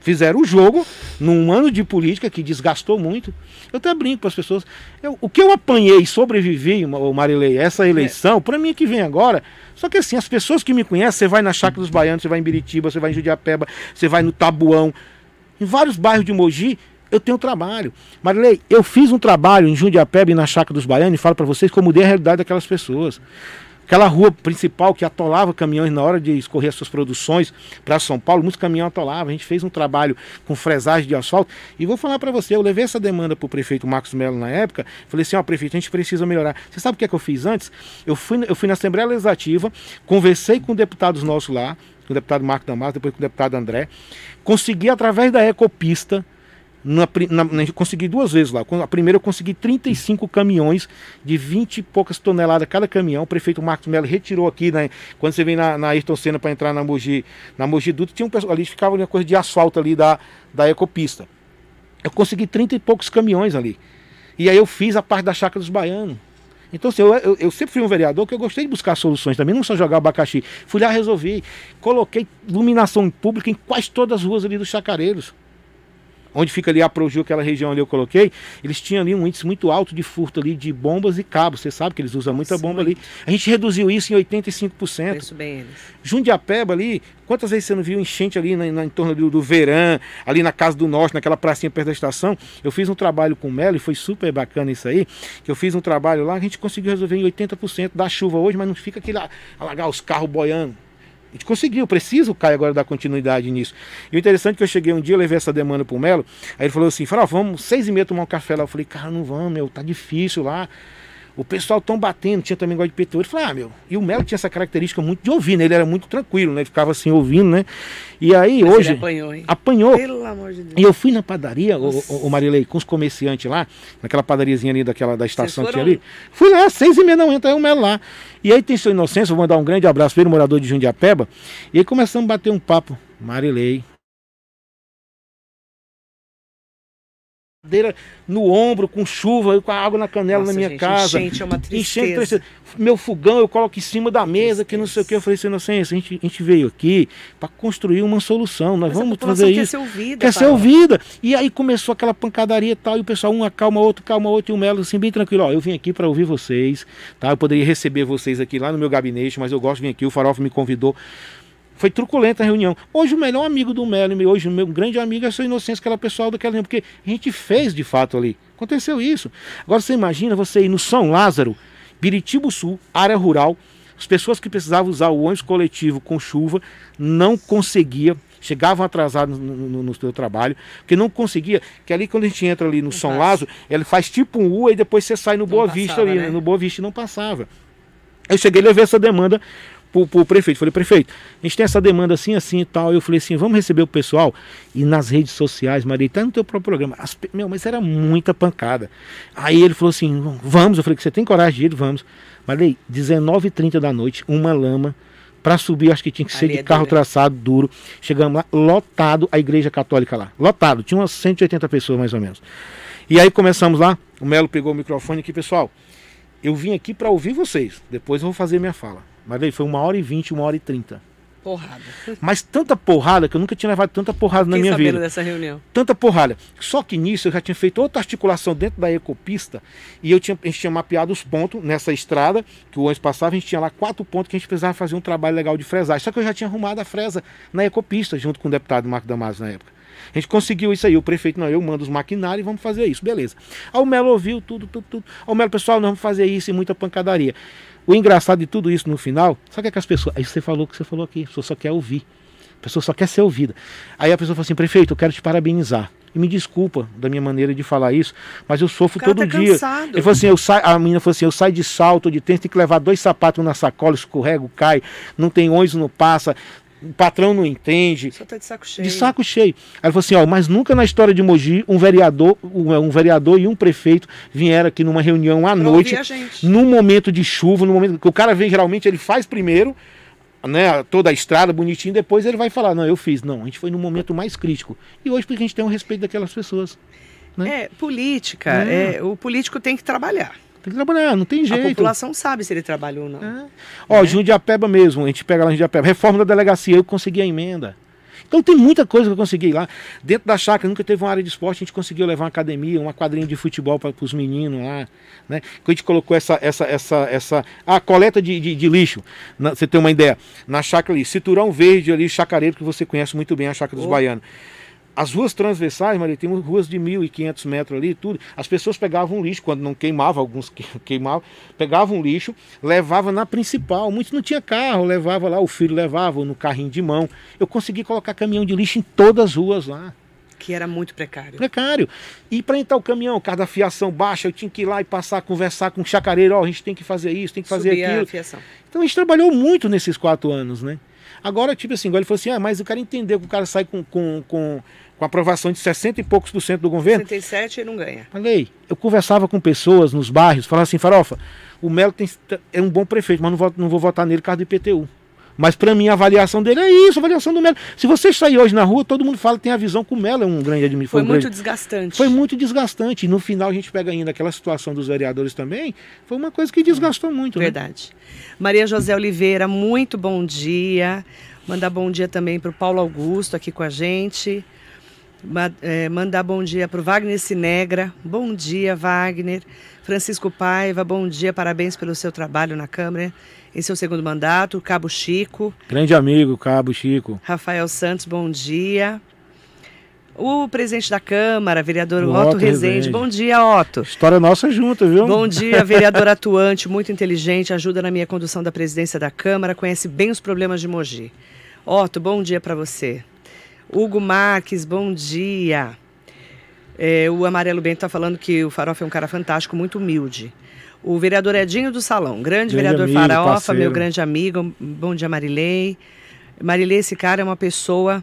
Fizeram o jogo num ano de política que desgastou muito. Eu até brinco para as pessoas. Eu, o que eu apanhei e sobrevivi, Marilei, essa eleição, é. para mim que vem agora. Só que assim, as pessoas que me conhecem, você vai na Chácara dos Baianos, você vai em Biritiba, você vai em Judiapeba, você vai no Tabuão, em vários bairros de Mogi, eu tenho trabalho. Marilei, eu fiz um trabalho em Jundiapeba e na Chácara dos Baianos e falo para vocês como mudei a realidade daquelas pessoas. Aquela rua principal que atolava caminhões na hora de escorrer as suas produções para São Paulo, muitos caminhões atolavam. A gente fez um trabalho com fresagem de asfalto. E vou falar para você, eu levei essa demanda para o prefeito Marcos Melo na época. Falei assim: ó, prefeito, a gente precisa melhorar. Você sabe o que é que eu fiz antes? Eu fui, eu fui na Assembleia Legislativa, conversei com deputados nossos lá, com o deputado Marco Damasio, depois com o deputado André. Consegui, através da Ecopista, na, na, na, consegui duas vezes lá. A primeira eu consegui 35 caminhões de 20 e poucas toneladas cada caminhão. O prefeito Marcos Melo retirou aqui, né, quando você vem na, na Ayrton Senna para entrar na Mogi, na Mogi Dutra, tinha um pessoal ali, ficava uma coisa de asfalto ali da, da ecopista. Eu consegui 30 e poucos caminhões ali. E aí eu fiz a parte da chácara dos baianos. Então, assim, eu, eu, eu, sempre fui um vereador que eu gostei de buscar soluções também, não só jogar abacaxi. Fui lá, resolvi. Coloquei iluminação pública em quase todas as ruas ali dos chacareiros onde fica ali a Proju, aquela região ali eu coloquei, eles tinham ali um índice muito alto de furto ali de bombas e cabos. Você sabe que eles usam muita bomba ali. A gente reduziu isso em 85%. Isso bem eles. Jundiapeba ali, quantas vezes você não viu enchente ali na, na, em torno do, do Verã, ali na Casa do Norte, naquela pracinha perto da estação? Eu fiz um trabalho com o Melo e foi super bacana isso aí, que eu fiz um trabalho lá, a gente conseguiu resolver em 80% da chuva hoje, mas não fica aquele alagar os carros boiando. A gente conseguiu, preciso Caio agora dar continuidade nisso. E o interessante é que eu cheguei um dia, levei essa demanda pro Melo, aí ele falou assim, falou, vamos seis e meia tomar um café lá. Eu falei, cara, não vamos, meu, tá difícil lá. O pessoal tão batendo, tinha também gosto de PT. Ele falou, ah, meu. E o Melo tinha essa característica muito de ouvir, né? Ele era muito tranquilo, né? Ele ficava assim ouvindo, né? E aí Mas hoje. apanhou, hein? Apanhou. Pelo amor de Deus. E eu fui na padaria, o, o, o, Marilei, com os comerciantes lá, naquela padariazinha ali daquela da estação que tinha ali. Fui lá, seis e meia não entra aí o Melo lá. E aí tem seu inocência, vou mandar um grande abraço para ele, morador de Jundiapeba. E aí começamos a bater um papo. Marilei, no ombro, com chuva, com a água na canela Nossa, na minha gente, casa. Enchente é uma tristeza. Enchente, meu fogão eu coloco em cima da mesa, que não sei o que. Eu falei assim, inocência, a gente, a gente veio aqui para construir uma solução. Nós Mas vamos fazer quer isso. Ser ouvida, quer ser ouvida. E aí começou aquela pancadaria e tal, e o pessoal, um acalma outro, calma outro, e o Melo assim, bem tranquilo. Ó, eu vim aqui para ouvir vocês, tá? Eu poderia receber vocês aqui lá no meu gabinete, mas eu gosto de vir aqui. O Farofa me convidou. Foi truculenta a reunião. Hoje o melhor amigo do Melo, hoje o meu grande amigo é seu Inocência, aquela pessoal daquela reunião, porque a gente fez de fato ali. Aconteceu isso. Agora você imagina você ir no São Lázaro, Biritibo Sul, área rural, as pessoas que precisavam usar o ônibus coletivo com chuva não conseguiam, chegavam atrasados no, no, no, seu trabalho, porque não conseguia, que ali quando a gente entra ali no não São passa. Lázaro, ele faz tipo um U e depois você sai no não Boa passava, Vista ali, né? no Boa Vista não passava. Eu cheguei a levar essa demanda pro, pro prefeito. Falei, prefeito, a gente tem essa demanda assim, assim e tal. Eu falei assim, vamos receber o pessoal. E nas redes sociais, Maria, tá no teu próprio programa. As, meu, mas era muita pancada. Aí ele falou assim, vamos. Eu falei que você tem coragem de ir, vamos. Maria, 19h30 da noite, uma lama. Para subir, acho que tinha que ser Ali de é carro duro, traçado, duro. Chegamos lá, lotado a igreja católica lá. Lotado, tinha umas 180 pessoas mais ou menos. E aí começamos lá, o Melo pegou o microfone aqui, pessoal. Eu vim aqui para ouvir vocês. Depois eu vou fazer minha fala. Mas veio, foi uma hora e vinte, uma hora e trinta. Porrada. Mas tanta porrada que eu nunca tinha levado tanta porrada Fiquei na minha vida. dessa reunião. Tanta porrada. Só que nisso eu já tinha feito outra articulação dentro da ecopista e eu tinha, a gente tinha mapeado os pontos nessa estrada que o ônibus passava, a gente tinha lá quatro pontos que a gente precisava fazer um trabalho legal de fresagem. Só que eu já tinha arrumado a fresa na ecopista junto com o deputado Marco Damasio na época. A gente conseguiu isso aí. O prefeito, não, eu mando os maquinários e vamos fazer isso. Beleza. Aí o Melo ouviu tudo, tudo, tudo. Aí o Melo, pessoal, nós vamos fazer isso e muita pancadaria. O engraçado de tudo isso no final, sabe o que, é que as pessoas. Aí você falou o que você falou aqui, a pessoa só quer ouvir. A pessoa só quer ser ouvida. Aí a pessoa fala assim, prefeito, eu quero te parabenizar. E me desculpa da minha maneira de falar isso, mas eu sofro todo tá dia. Cansado. Ele falou assim, eu saio, a menina falou assim, eu saio de salto, de tênis, tem que levar dois sapatos na sacola, escorrego, cai, não tem ônibus, não passa, o patrão não entende. Só tá de saco cheio. De saco cheio. Aí ele falou assim, ó, mas nunca na história de Mogi um vereador, um, um vereador e um prefeito vieram aqui numa reunião à pra noite, num momento de chuva, no momento que o cara vem geralmente ele faz primeiro, né, toda a estrada bonitinho, depois ele vai falar, não, eu fiz. Não, a gente foi no momento mais crítico. E hoje porque a gente tem um respeito daquelas pessoas. Né? É, política, é. É, o político tem que trabalhar. Tem que trabalhar, não tem jeito. A população sabe se ele trabalhou ou não. É. Ó, é. Jundiapeba mesmo, a gente pega lá em Jundiapeba, reforma da delegacia, eu consegui a emenda. Então tem muita coisa que eu consegui lá. Dentro da chácara nunca teve uma área de esporte, a gente conseguiu levar uma academia, uma quadrinha de futebol para os meninos lá. Né? Que a gente colocou essa, essa, essa, essa a coleta de, de, de lixo. Na, você tem uma ideia. Na chácara ali, Citurão Verde ali, chacareiro, que você conhece muito bem, a chácara dos oh. baianos. As ruas transversais, Maria, tem ruas de 1.500 metros ali, tudo. As pessoas pegavam lixo, quando não queimava, alguns [laughs] queimavam, pegavam lixo, levava na principal. Muitos não tinha carro, levava lá, o filho levava no carrinho de mão. Eu consegui colocar caminhão de lixo em todas as ruas lá. Que era muito precário. Precário. E para entrar o caminhão, o carro da fiação baixa, eu tinha que ir lá e passar, conversar com o chacareiro, ó, oh, a gente tem que fazer isso, tem que fazer Subir aquilo. A fiação. Então a gente trabalhou muito nesses quatro anos, né? Agora, tipo assim, ele falou assim, ah, mas o cara entendeu que o cara sai com, com, com, com aprovação de 60 e poucos por cento do governo. 67 ele não ganha. Falei, eu conversava com pessoas nos bairros, falava assim, Farofa, o Melo tem, é um bom prefeito, mas não vou, não vou votar nele por causa do IPTU. Mas para mim a avaliação dele é isso, a avaliação do Melo. Se você sair hoje na rua, todo mundo fala tem a visão que o Melo é um grande administrador. Foi, um muito grande... desgastante. Foi muito desgastante. E no final a gente pega ainda aquela situação dos vereadores também. Foi uma coisa que desgastou muito. Né? Verdade. Né? Maria José Oliveira, muito bom dia. Mandar bom dia também para o Paulo Augusto aqui com a gente. É, mandar bom dia para o Wagner Sinegra. Bom dia, Wagner. Francisco Paiva, bom dia, parabéns pelo seu trabalho na Câmara em seu segundo mandato. Cabo Chico. Grande amigo, Cabo Chico. Rafael Santos, bom dia. O presidente da Câmara, vereador o Otto, Otto Rezende. Rezende. Bom dia, Otto. História nossa junto, viu? Bom dia, [laughs] vereador atuante, muito inteligente, ajuda na minha condução da presidência da Câmara, conhece bem os problemas de Mogi. Otto, bom dia para você. Hugo Marques, bom dia. É, o Amarelo Bento está falando que o Farofa é um cara fantástico, muito humilde. O vereador Edinho do Salão, grande, grande vereador amigo, Farofa, parceiro. meu grande amigo. Bom dia, Marilei. Marilei, esse cara é uma pessoa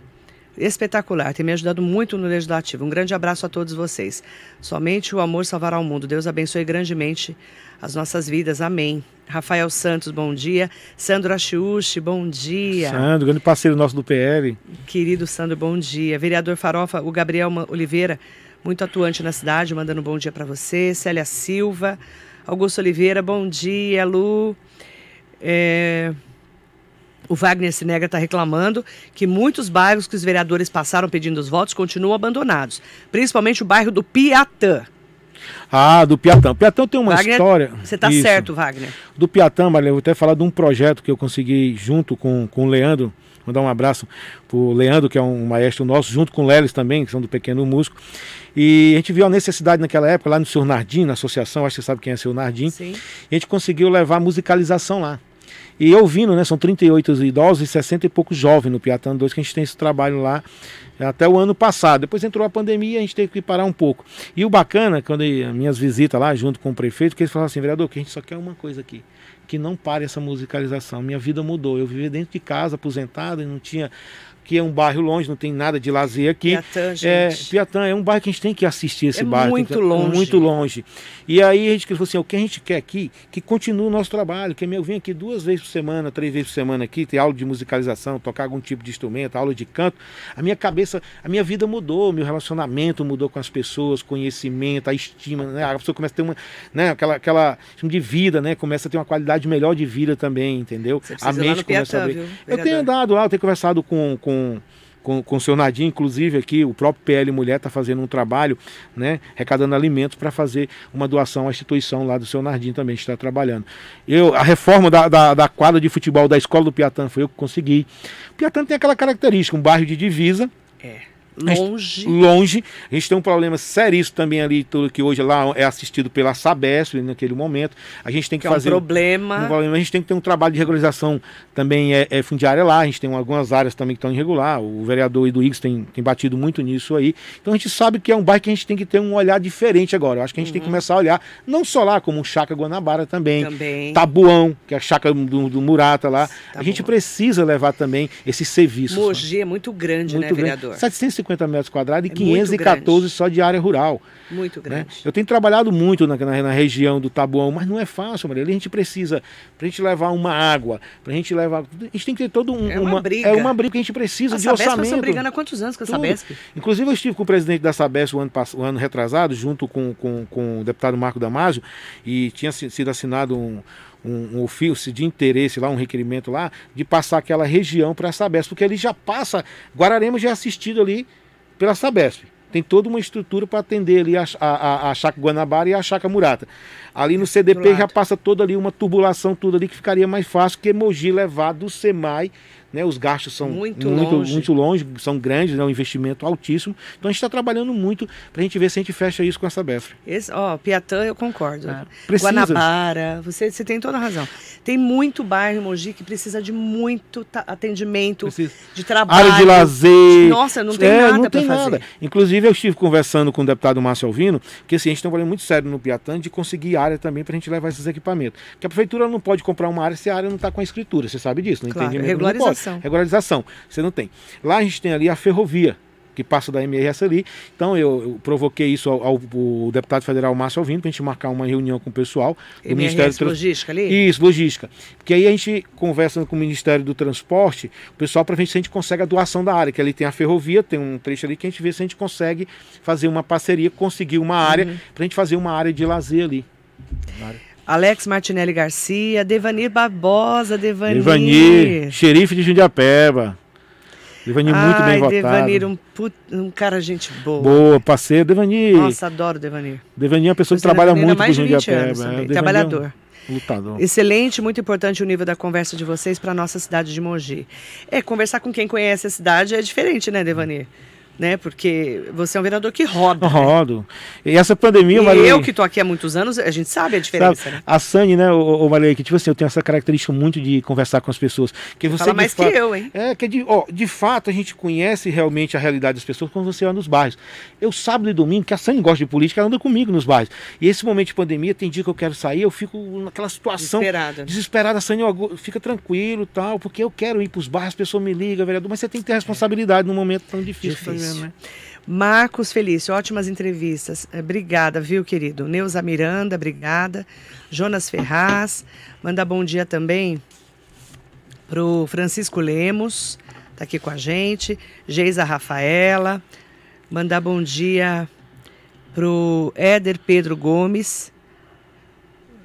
espetacular, tem me ajudado muito no Legislativo. Um grande abraço a todos vocês. Somente o amor salvará o mundo. Deus abençoe grandemente as nossas vidas. Amém. Rafael Santos, bom dia. Sandro Achiuchi, bom dia. Sandro, grande parceiro nosso do PL. Querido Sandro, bom dia. Vereador Farofa, o Gabriel Oliveira, muito atuante na cidade, mandando um bom dia para você. Célia Silva, Augusto Oliveira, bom dia. Lu. É... O Wagner Sinega está reclamando que muitos bairros que os vereadores passaram pedindo os votos continuam abandonados, principalmente o bairro do Piatã. Ah, do Piatã. O Piatã tem uma Wagner, história. Você está certo, Wagner. Do Piatã, Maria, eu vou até falar de um projeto que eu consegui junto com, com o Leandro. Mandar um abraço para o Leandro, que é um maestro nosso, junto com o Lelis também, que são do Pequeno Músico. E a gente viu a necessidade naquela época, lá no Senhor Nardim, na associação, acho que você sabe quem é o Senhor Nardim. Sim. A gente conseguiu levar musicalização lá. E ouvindo, né? São 38 idosos e 60 e poucos jovens no Piatã 2 que a gente tem esse trabalho lá até o ano passado. Depois entrou a pandemia, a gente teve que parar um pouco. E o bacana, quando eu, minhas visitas lá junto com o prefeito, que eles falaram assim, vereador, que a gente só quer uma coisa aqui, que não pare essa musicalização. Minha vida mudou. Eu vivia dentro de casa, aposentado, e não tinha que é um bairro longe, não tem nada de lazer aqui. Piatã, gente. É, Piatã é um bairro que a gente tem que assistir esse é bairro. Muito longe. Muito longe. E aí a gente falou assim: o que a gente quer aqui, que continue o nosso trabalho, que eu venho aqui duas vezes por semana, três vezes por semana aqui, ter aula de musicalização, tocar algum tipo de instrumento, aula de canto. A minha cabeça, a minha vida mudou, meu relacionamento mudou com as pessoas, conhecimento, a estima, né? A pessoa começa a ter uma, né, aquela, aquela de vida, né? Começa a ter uma qualidade qualidade melhor de vida também, entendeu? a mente começa a abrir. Eu tenho andado lá, eu tenho conversado com, com com, com o seu Nadim, inclusive aqui, o próprio PL Mulher está fazendo um trabalho, né, arrecadando alimentos para fazer uma doação à instituição lá do seu Nardim também, está trabalhando. Eu, a reforma da, da, da, quadra de futebol da escola do Piatã foi eu que consegui. O Piatã tem aquela característica, um bairro de divisa. É Longe. Longe. A gente tem um problema seríssimo também ali, tudo que hoje lá é assistido pela Sabesp naquele momento. A gente tem que, que fazer. É um problema. um problema. A gente tem que ter um trabalho de regularização também é, é fundiária lá. A gente tem algumas áreas também que estão irregular. O vereador Edu Higgs tem, tem batido muito nisso aí. Então a gente sabe que é um bairro que a gente tem que ter um olhar diferente agora. Eu acho que a gente uhum. tem que uhum. começar a olhar, não só lá, como o Chaca Guanabara também. Também. Tabuão, que é a chácara do, do Murata lá. Tá a gente precisa levar também esses serviços. Mogi é muito grande, muito né, grande. vereador? 750 metros quadrados e é 514 só de área rural. Muito né? grande. Né? Eu tenho trabalhado muito na, na, na, região do Tabuão, mas não é fácil, Maria. A gente precisa, para a gente levar uma água, para a gente levar. A gente tem que ter todo um. É uma, uma briga. É uma briga que a gente precisa a de Sabesp orçamento. Você brigando há quantos anos com a Sabesp? Inclusive, eu estive com o presidente da Sabesp o ano, o ano retrasado, junto com, com, com o deputado Marco Damasio, e tinha sido assinado um, um, um, ofício de interesse lá, um requerimento lá, de passar aquela região para a Sabesp, porque ele já passa, Guararema já é assistido ali pela Sabesp tem toda uma estrutura para atender ali a, a, a, Chaca Guanabara e a Chaca Murata. Ali no CDP já passa toda ali uma tubulação, tudo ali que ficaria mais fácil que Mogi levar do SEMAI né? Os gastos são muito, muito, longe. muito longe, são grandes, né? um investimento altíssimo. Então a gente está trabalhando muito para a gente ver se a gente fecha isso com essa BESF. Esse, ó, Piatã, eu concordo. É. Guanabara, você, você tem toda a razão. Tem muito bairro em Mogi que precisa de muito atendimento, precisa. de trabalho. Área de lazer. Nossa, não tem é, nada para fazer. Nada. Inclusive, eu estive conversando com o deputado Márcio Alvino, que assim, a gente tem um problema muito sério no Piatã de conseguir área também para a gente levar esses equipamentos. Porque a prefeitura não pode comprar uma área se a área não está com a escritura, você sabe disso, não claro, entendimento regularização. Regularização. Regularização. Você não tem. Lá a gente tem ali a ferrovia, que passa da MRS ali. Então eu, eu provoquei isso ao, ao, ao, deputado federal Márcio Alvino para a gente marcar uma reunião com o pessoal do MRS Ministério do Logística ali? Isso, logística. Porque aí a gente conversa com o Ministério do Transporte, o pessoal para ver se a gente consegue a doação da área, que ali tem a ferrovia, tem um trecho ali que a gente vê se a gente consegue fazer uma parceria, conseguir uma área uhum. para a gente fazer uma área de lazer ali. Alex Martinelli Garcia, Devanir Barbosa, Devanir. Devanir, xerife de Jundiapeba. Devanir Ai, muito bem Devanir, votado. Devanir, um, put... um cara gente boa. Boa, parceiro. Devanir. Nossa, adoro Devanir. Devanir é uma pessoa que trabalha muito com Jundiapeba. É, trabalhador. É um lutador. Excelente, muito importante o nível da conversa de vocês para a nossa cidade de Mogi. É, conversar com quem conhece a cidade é diferente, né, Devanir? Né? Porque você é um vereador que roda. Eu rodo. Né? E essa pandemia, e eu que estou aqui há muitos anos, a gente sabe a diferença. Sabe, né? A Sani, né, o, o que tipo assim, eu tenho essa característica muito de conversar com as pessoas. Que você, Fala mais fato, que eu, hein? É, que de, ó, de fato a gente conhece realmente a realidade das pessoas quando você anda nos bairros. Eu, sábado e domingo, que a Sani gosta de política, ela anda comigo nos bairros. E esse momento de pandemia, tem dia que eu quero sair, eu fico naquela situação. Desesperada. Desesperada, Sani, ó, fica tranquilo tal, porque eu quero ir para os bairros, as pessoas me ligam, vereador, mas você tem que ter responsabilidade é. num momento tão difícil. Difícil. Também, né? Marcos Felício, ótimas entrevistas. É, obrigada, viu, querido? Neuza Miranda, obrigada. Jonas Ferraz, manda bom dia também pro Francisco Lemos, tá aqui com a gente. Geisa Rafaela, mandar bom dia pro Éder Pedro Gomes.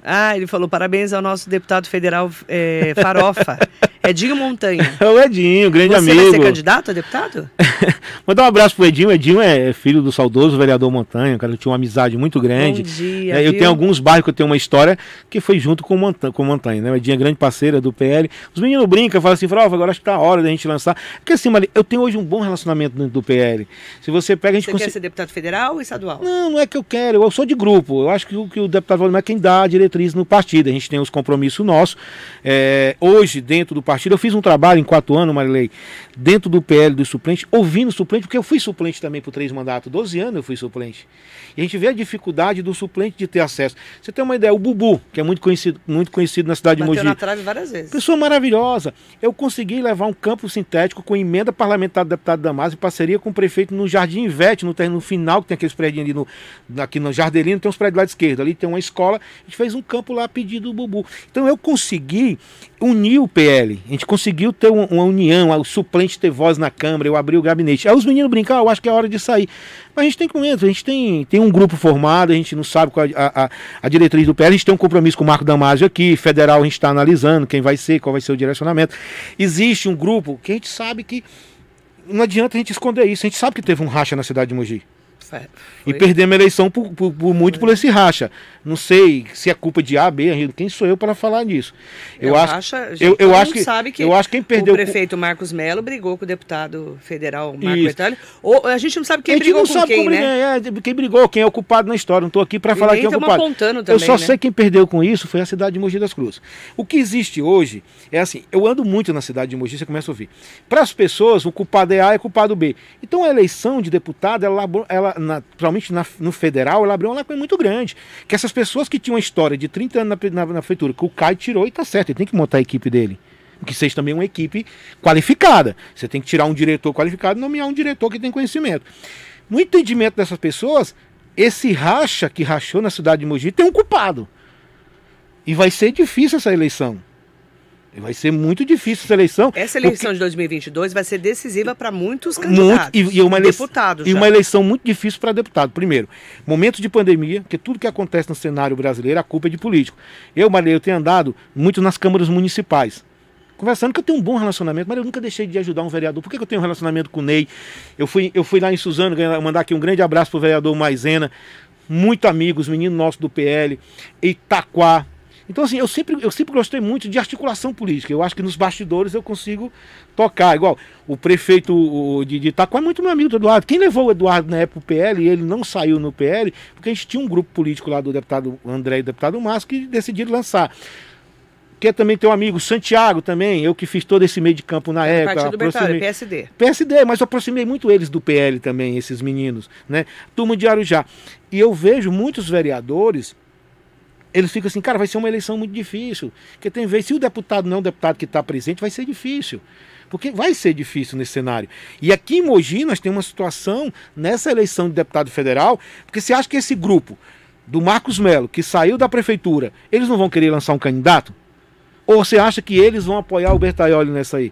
Ah, ele falou parabéns ao nosso deputado federal é, Farofa. [laughs] Edinho Montanha. É o Edinho, grande Você amigo. Você vai ser candidato a deputado? [laughs] Mandar um abraço pro Edinho. Edinho é filho do saudoso vereador Montanha, cara, tinha uma amizade muito grande. Bom dia, é, eu tenho alguns bairros que eu tenho uma história que foi junto com o Montanha, com o Montanha né? O Edinho é grande parceira do PL. Os meninos brincam, falam assim, Frova, agora acho que tá a hora da gente lançar. Porque assim, Mari, eu tenho hoje um bom relacionamento dentro do PL. Se você pega, a gente Você quer ser deputado federal ou estadual? Não, não é que eu quero, eu sou de grupo. Eu acho que o, que o deputado Valdemar é quem dá a diretriz no partido. A gente tem os compromissos nossos. É, hoje, dentro do partido, eu fiz um trabalho em quatro anos, Marilei, dentro do PL dos suplentes, ouvindo suplente, porque eu fui suplente também por três mandatos, 12 anos eu fui suplente. E a gente vê a dificuldade do suplente de ter acesso. Você tem uma ideia, o Bubu, que é muito conhecido, muito conhecido na cidade Bateu de Mogi. na trave várias vezes. Pessoa maravilhosa. Eu consegui levar um campo sintético com emenda parlamentar do deputado Damasio em parceria com o prefeito no Jardim Ivete, no terreno final, que tem aqueles prédios ali no, aqui no Jardelino, tem uns prédios lá de esquerda. Ali tem uma escola, a gente fez um campo lá a pedido do Bubu. Então eu consegui unir o PL A gente conseguiu ter uma, uma união, o suplente ter voz na Câmara, eu abri o gabinete. Aí os meninos brincaram, ah, eu acho que é hora de sair. Mas a gente tem momento, a gente tem, tem um grupo formado, a gente não sabe qual a, a, a diretriz do PL, a gente tem um compromisso com o Marco Damasio aqui, federal a gente está analisando quem vai ser, qual vai ser o direcionamento. Existe um grupo que a gente sabe que não adianta a gente esconder isso, a gente sabe que teve um racha na cidade de Mogi. Foi. E perdemos a eleição por, por, por muito Foi. por esse racha. Não sei se é culpa de A, B, quem sou eu para falar nisso. Eu, acho, racha, eu, eu acho que sabe que eu acho quem perdeu o prefeito Marcos Melo brigou com o deputado federal Marco Bertalho. Ou a gente não sabe quem brigou com quem, né? É, quem brigou, quem é o culpado na história. Não estou aqui para falar quem é o culpado. Também, eu só né? sei quem perdeu com isso foi a cidade de Mogi das Cruzes. O que existe hoje é assim, eu ando muito na cidade de Mogi, você começa a ouvir. Para as pessoas, o culpado é A e o culpado B. Então a eleição de deputado, ela, ela naturalmente na, no federal, ela abriu uma lacuna muito grande. Que essas pessoas que tinham uma história de 30 anos na, na, na que o Caio tirou e tá certo, ele tem que montar a equipe dele. Que seja também uma equipe qualificada. Você tem que tirar um diretor qualificado e nomear um diretor que tem conhecimento. No entendimento dessas pessoas, esse racha que rachou na cidade de Mogi tem um culpado. E vai ser difícil essa eleição. Vai ser muito difícil essa eleição. Essa eleição porque... de 2022 vai ser decisiva para muitos candidatos. Muito, e, e uma eleição, deputados. E já. uma eleição muito difícil para deputado. Primeiro, momento de pandemia, porque tudo que acontece no cenário brasileiro, a culpa é de político. Eu, Maria, eu tenho andado muito nas câmaras municipais. Conversando que eu tenho um bom relacionamento, mas eu nunca deixei de ajudar um vereador. Por que, que eu tenho um relacionamento com o Ney? Eu fui, eu fui lá em Suzano mandar aqui um grande abraço para o vereador Maisena. Muito amigos, menino nosso do PL, Itaquá, então, assim, eu sempre, eu sempre gostei muito de articulação política. Eu acho que nos bastidores eu consigo tocar. Igual o prefeito de, de Itaquá é muito meu amigo do Eduardo. Quem levou o Eduardo na época pro PL e ele não saiu no PL, porque a gente tinha um grupo político lá do deputado André e do deputado Márcio que decidiram lançar. Que também tem um amigo, Santiago também, eu que fiz todo esse meio de campo na época. Partido aproximei... PSD. PSD, mas eu aproximei muito eles do PL também, esses meninos, né? Turma de Arujá. E eu vejo muitos vereadores eles ficam assim, cara, vai ser uma eleição muito difícil. Porque tem vezes, se o deputado não é um deputado que está presente, vai ser difícil. Porque vai ser difícil nesse cenário. E aqui em Mogi nós temos uma situação nessa eleição de deputado federal, porque você acha que esse grupo do Marcos Melo, que saiu da prefeitura, eles não vão querer lançar um candidato? Ou você acha que eles vão apoiar o Bertaioli nessa aí?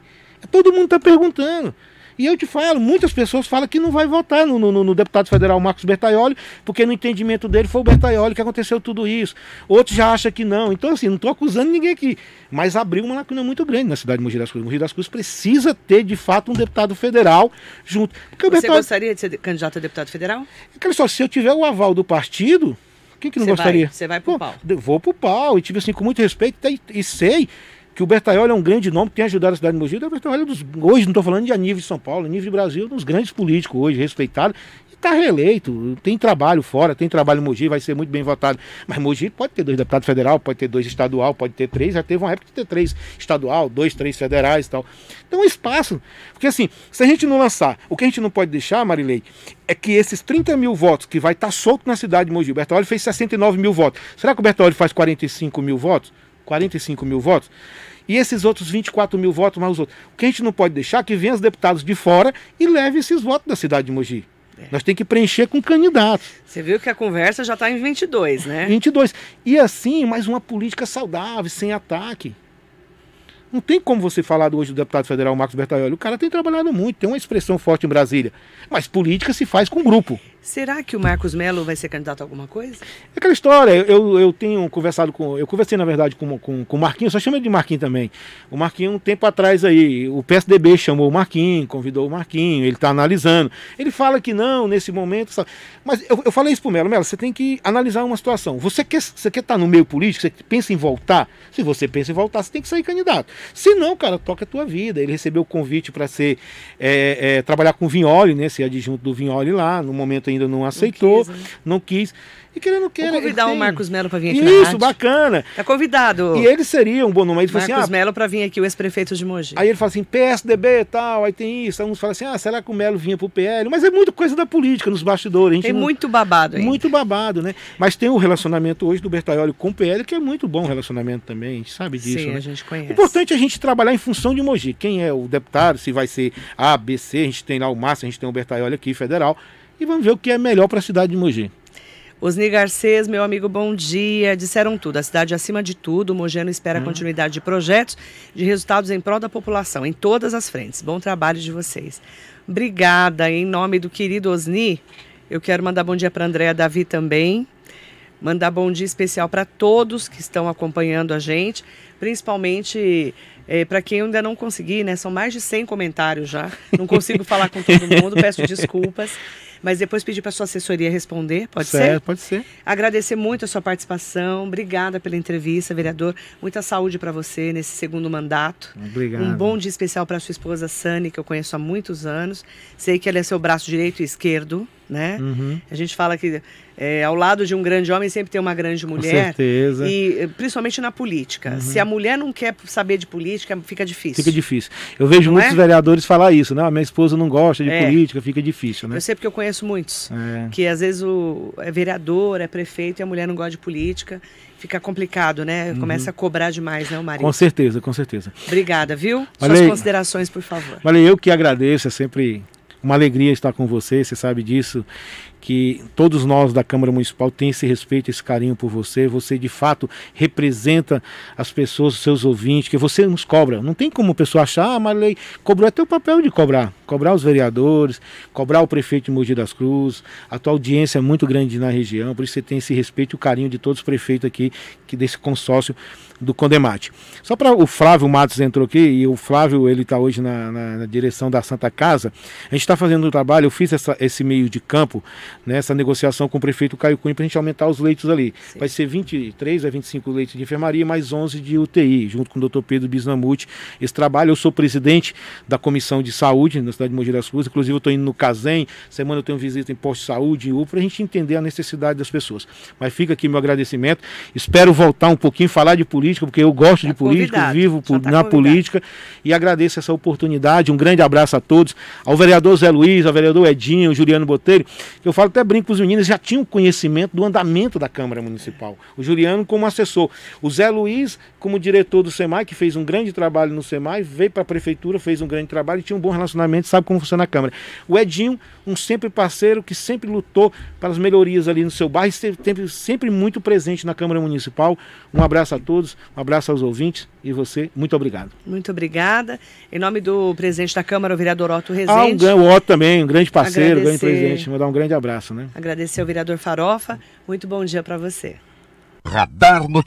Todo mundo está perguntando. E eu te falo, muitas pessoas falam que não vai votar no, no, no, deputado federal Marcos Bertaioli, porque no entendimento dele foi o Bertaioli que aconteceu tudo isso. Outros já acham que não. Então, assim, não estou acusando ninguém aqui. Mas abriu uma lacuna muito grande na cidade de Mogi das Cruzes. Mogi das Cruzes precisa ter, de fato, um deputado federal junto. Porque Você Bertaioli... gostaria de ser candidato a deputado federal? É só, se eu tiver o aval do partido, quem que não Cê gostaria? Você vai, vai pro Pô, pau. Vou pro pau. E tive assim, com muito respeito e sei que o Bertaioli é um grande nome que tem ajudado a cidade de Mogi. O Bertaioli é dos, hoje, não estou falando de a nível de São Paulo, a nível de Brasil, um dos grandes políticos hoje, respeitado. E está reeleito, tem trabalho fora, tem trabalho em Mogi, vai ser muito bem votado. Mas Mogi pode ter dois deputados federal, pode ter dois estadual, pode ter três. Já teve uma época de ter três estadual, dois, três federais e tal. Então, espaço. Porque assim, se a gente não lançar, o que a gente não pode deixar, Marilei, é que esses 30 mil votos que vai estar tá solto na cidade de Mogi, o Bertaioli fez 69 mil votos. Será que o Bertaioli faz 45 mil votos? 45 mil votos, e esses outros 24 mil votos mais os outros. O que a gente não pode deixar é que venham os deputados de fora e leve esses votos da cidade de Mogi. É. Nós temos que preencher com candidatos. Você viu que a conversa já está em 22, né? 22. E assim, mais uma política saudável, sem ataque. Não tem como você falar hoje do deputado federal Marcos Bertaioli. O cara tem trabalhado muito, tem uma expressão forte em Brasília. Mas política se faz com grupo. Será que o Marcos Melo vai ser candidato a alguma coisa? É aquela história, eu, eu tenho conversado com. Eu conversei, na verdade, com, com, com o Marquinhos, só chama de Marquinhos também. O Marquinhos, um tempo atrás aí, o PSDB chamou o Marquinhos, convidou o Marquinhos, ele está analisando. Ele fala que não, nesse momento. Sabe? Mas eu, eu falei isso pro Melo, Melo, você tem que analisar uma situação. Você quer estar você quer tá no meio político, você pensa em voltar? Se você pensa em voltar, você tem que sair candidato. Se não, cara, toca a tua vida. Ele recebeu o convite para ser é, é, trabalhar com o Vinholi, né? Ser adjunto do Vinholi lá, no momento ainda não aceitou, não quis. Né? Não quis. E querendo queira. Vou convidar o Marcos Melo para vir aqui Isso, bacana. Tá convidado. E ele seria um bom nome. Ele Marcos assim, ah, Melo para vir aqui, o ex-prefeito de Mogi. Aí ele fala assim, PSDB e tal, aí tem isso. Aí uns falam assim, ah, será que o Melo vinha pro PL? Mas é muito coisa da política, nos bastidores. tem não... muito babado aí. Muito babado, né? Mas tem o relacionamento hoje do Bertaioli com o PL, que é muito bom relacionamento também, a gente sabe disso. Sim, né? a gente conhece. Importante é a gente trabalhar em função de Mogi. Quem é o deputado, se vai ser A, B, C, a gente tem lá o Márcio, a gente tem o Bertaioli aqui, federal. E vamos ver o que é melhor para a cidade de Mogi. Osni Garcês, meu amigo, bom dia. Disseram tudo. A cidade acima de tudo. O Mogeno espera a hum. continuidade de projetos, de resultados em prol da população, em todas as frentes. Bom trabalho de vocês. Obrigada. Em nome do querido Osni, eu quero mandar bom dia para Andréa Davi também. Mandar bom dia especial para todos que estão acompanhando a gente, principalmente é, para quem ainda não consegui, né? São mais de 100 comentários já. Não consigo falar com todo mundo, peço [laughs] desculpas mas depois pedir para sua assessoria responder, pode certo, ser? Pode ser. Agradecer muito a sua participação, obrigada pela entrevista, vereador. Muita saúde para você nesse segundo mandato. Obrigado. Um bom dia especial para sua esposa Sani, que eu conheço há muitos anos. Sei que ela é seu braço direito e esquerdo, né? Uhum. A gente fala que é, ao lado de um grande homem sempre tem uma grande mulher. Com certeza. E eh, principalmente na política. Uhum. Se a mulher não quer saber de política, fica difícil. Fica difícil. Eu vejo não muitos é? vereadores falar isso, né? A minha esposa não gosta de é. política, fica difícil, né? Eu sei porque eu conheço muitos. É. Que às vezes o é vereador, é prefeito e a mulher não gosta de política. Fica complicado, né? Uhum. Começa a cobrar demais, né, o marido? Com certeza, com certeza. Obrigada, viu? Valeu. Suas considerações, por favor. Valeu, eu que agradeço, é sempre uma alegria estar com você, você sabe disso que todos nós da Câmara Municipal têm esse respeito, esse carinho por você. Você de fato representa as pessoas, os seus ouvintes, que você nos cobra. Não tem como a pessoa achar, ah, Marley, cobrou é teu papel de cobrar. Cobrar os vereadores, cobrar o prefeito de Mogi das Cruzes. A tua audiência é muito grande na região, por isso você tem esse respeito e o carinho de todos os prefeitos aqui, que desse consórcio do Condemate. Só para o Flávio Matos entrou aqui, e o Flávio ele está hoje na, na, na, direção da Santa Casa. A gente está fazendo um trabalho, eu fiz essa, esse meio de campo nessa negociação com o prefeito Caio Cunha para a gente aumentar os leitos ali. Sim. Vai ser 23 a 25 leitos de enfermaria, mais 11 de UTI, junto com o Dr. Pedro Bisnamuti. Esse trabalho, eu sou presidente da Comissão de Saúde na cidade de Mogi das Cruzes, inclusive eu estou indo no Casem, semana eu tenho visita em posto de saúde, em U, para a gente entender a necessidade das pessoas. Mas fica aqui meu agradecimento, espero voltar um pouquinho, falar de política, porque eu gosto tá de política, vivo tá na convidado. política e agradeço essa oportunidade, um grande abraço a todos, ao vereador Zé Luiz, ao vereador Edinho, ao Juliano Botelho, eu falo até brinco, os meninos já tinham conhecimento do andamento da Câmara Municipal. O Juliano como assessor. O Zé Luiz como diretor do SEMAI, que fez um grande trabalho no SEMAI, veio para a prefeitura, fez um grande trabalho e tinha um bom relacionamento, sabe como funciona a Câmara. O Edinho, um sempre parceiro que sempre lutou para as melhorias ali no seu bairro e sempre, sempre muito presente na Câmara Municipal. Um abraço a todos, um abraço aos ouvintes e você, muito obrigado. Muito obrigada. Em nome do presidente da Câmara, o vereador Otto Rezende. Ah, um, o Otto também, um grande parceiro, um grande presidente. Vou dar um grande abraço, né? Agradecer ao vereador Farofa. Muito bom dia para você. Radar Notícias.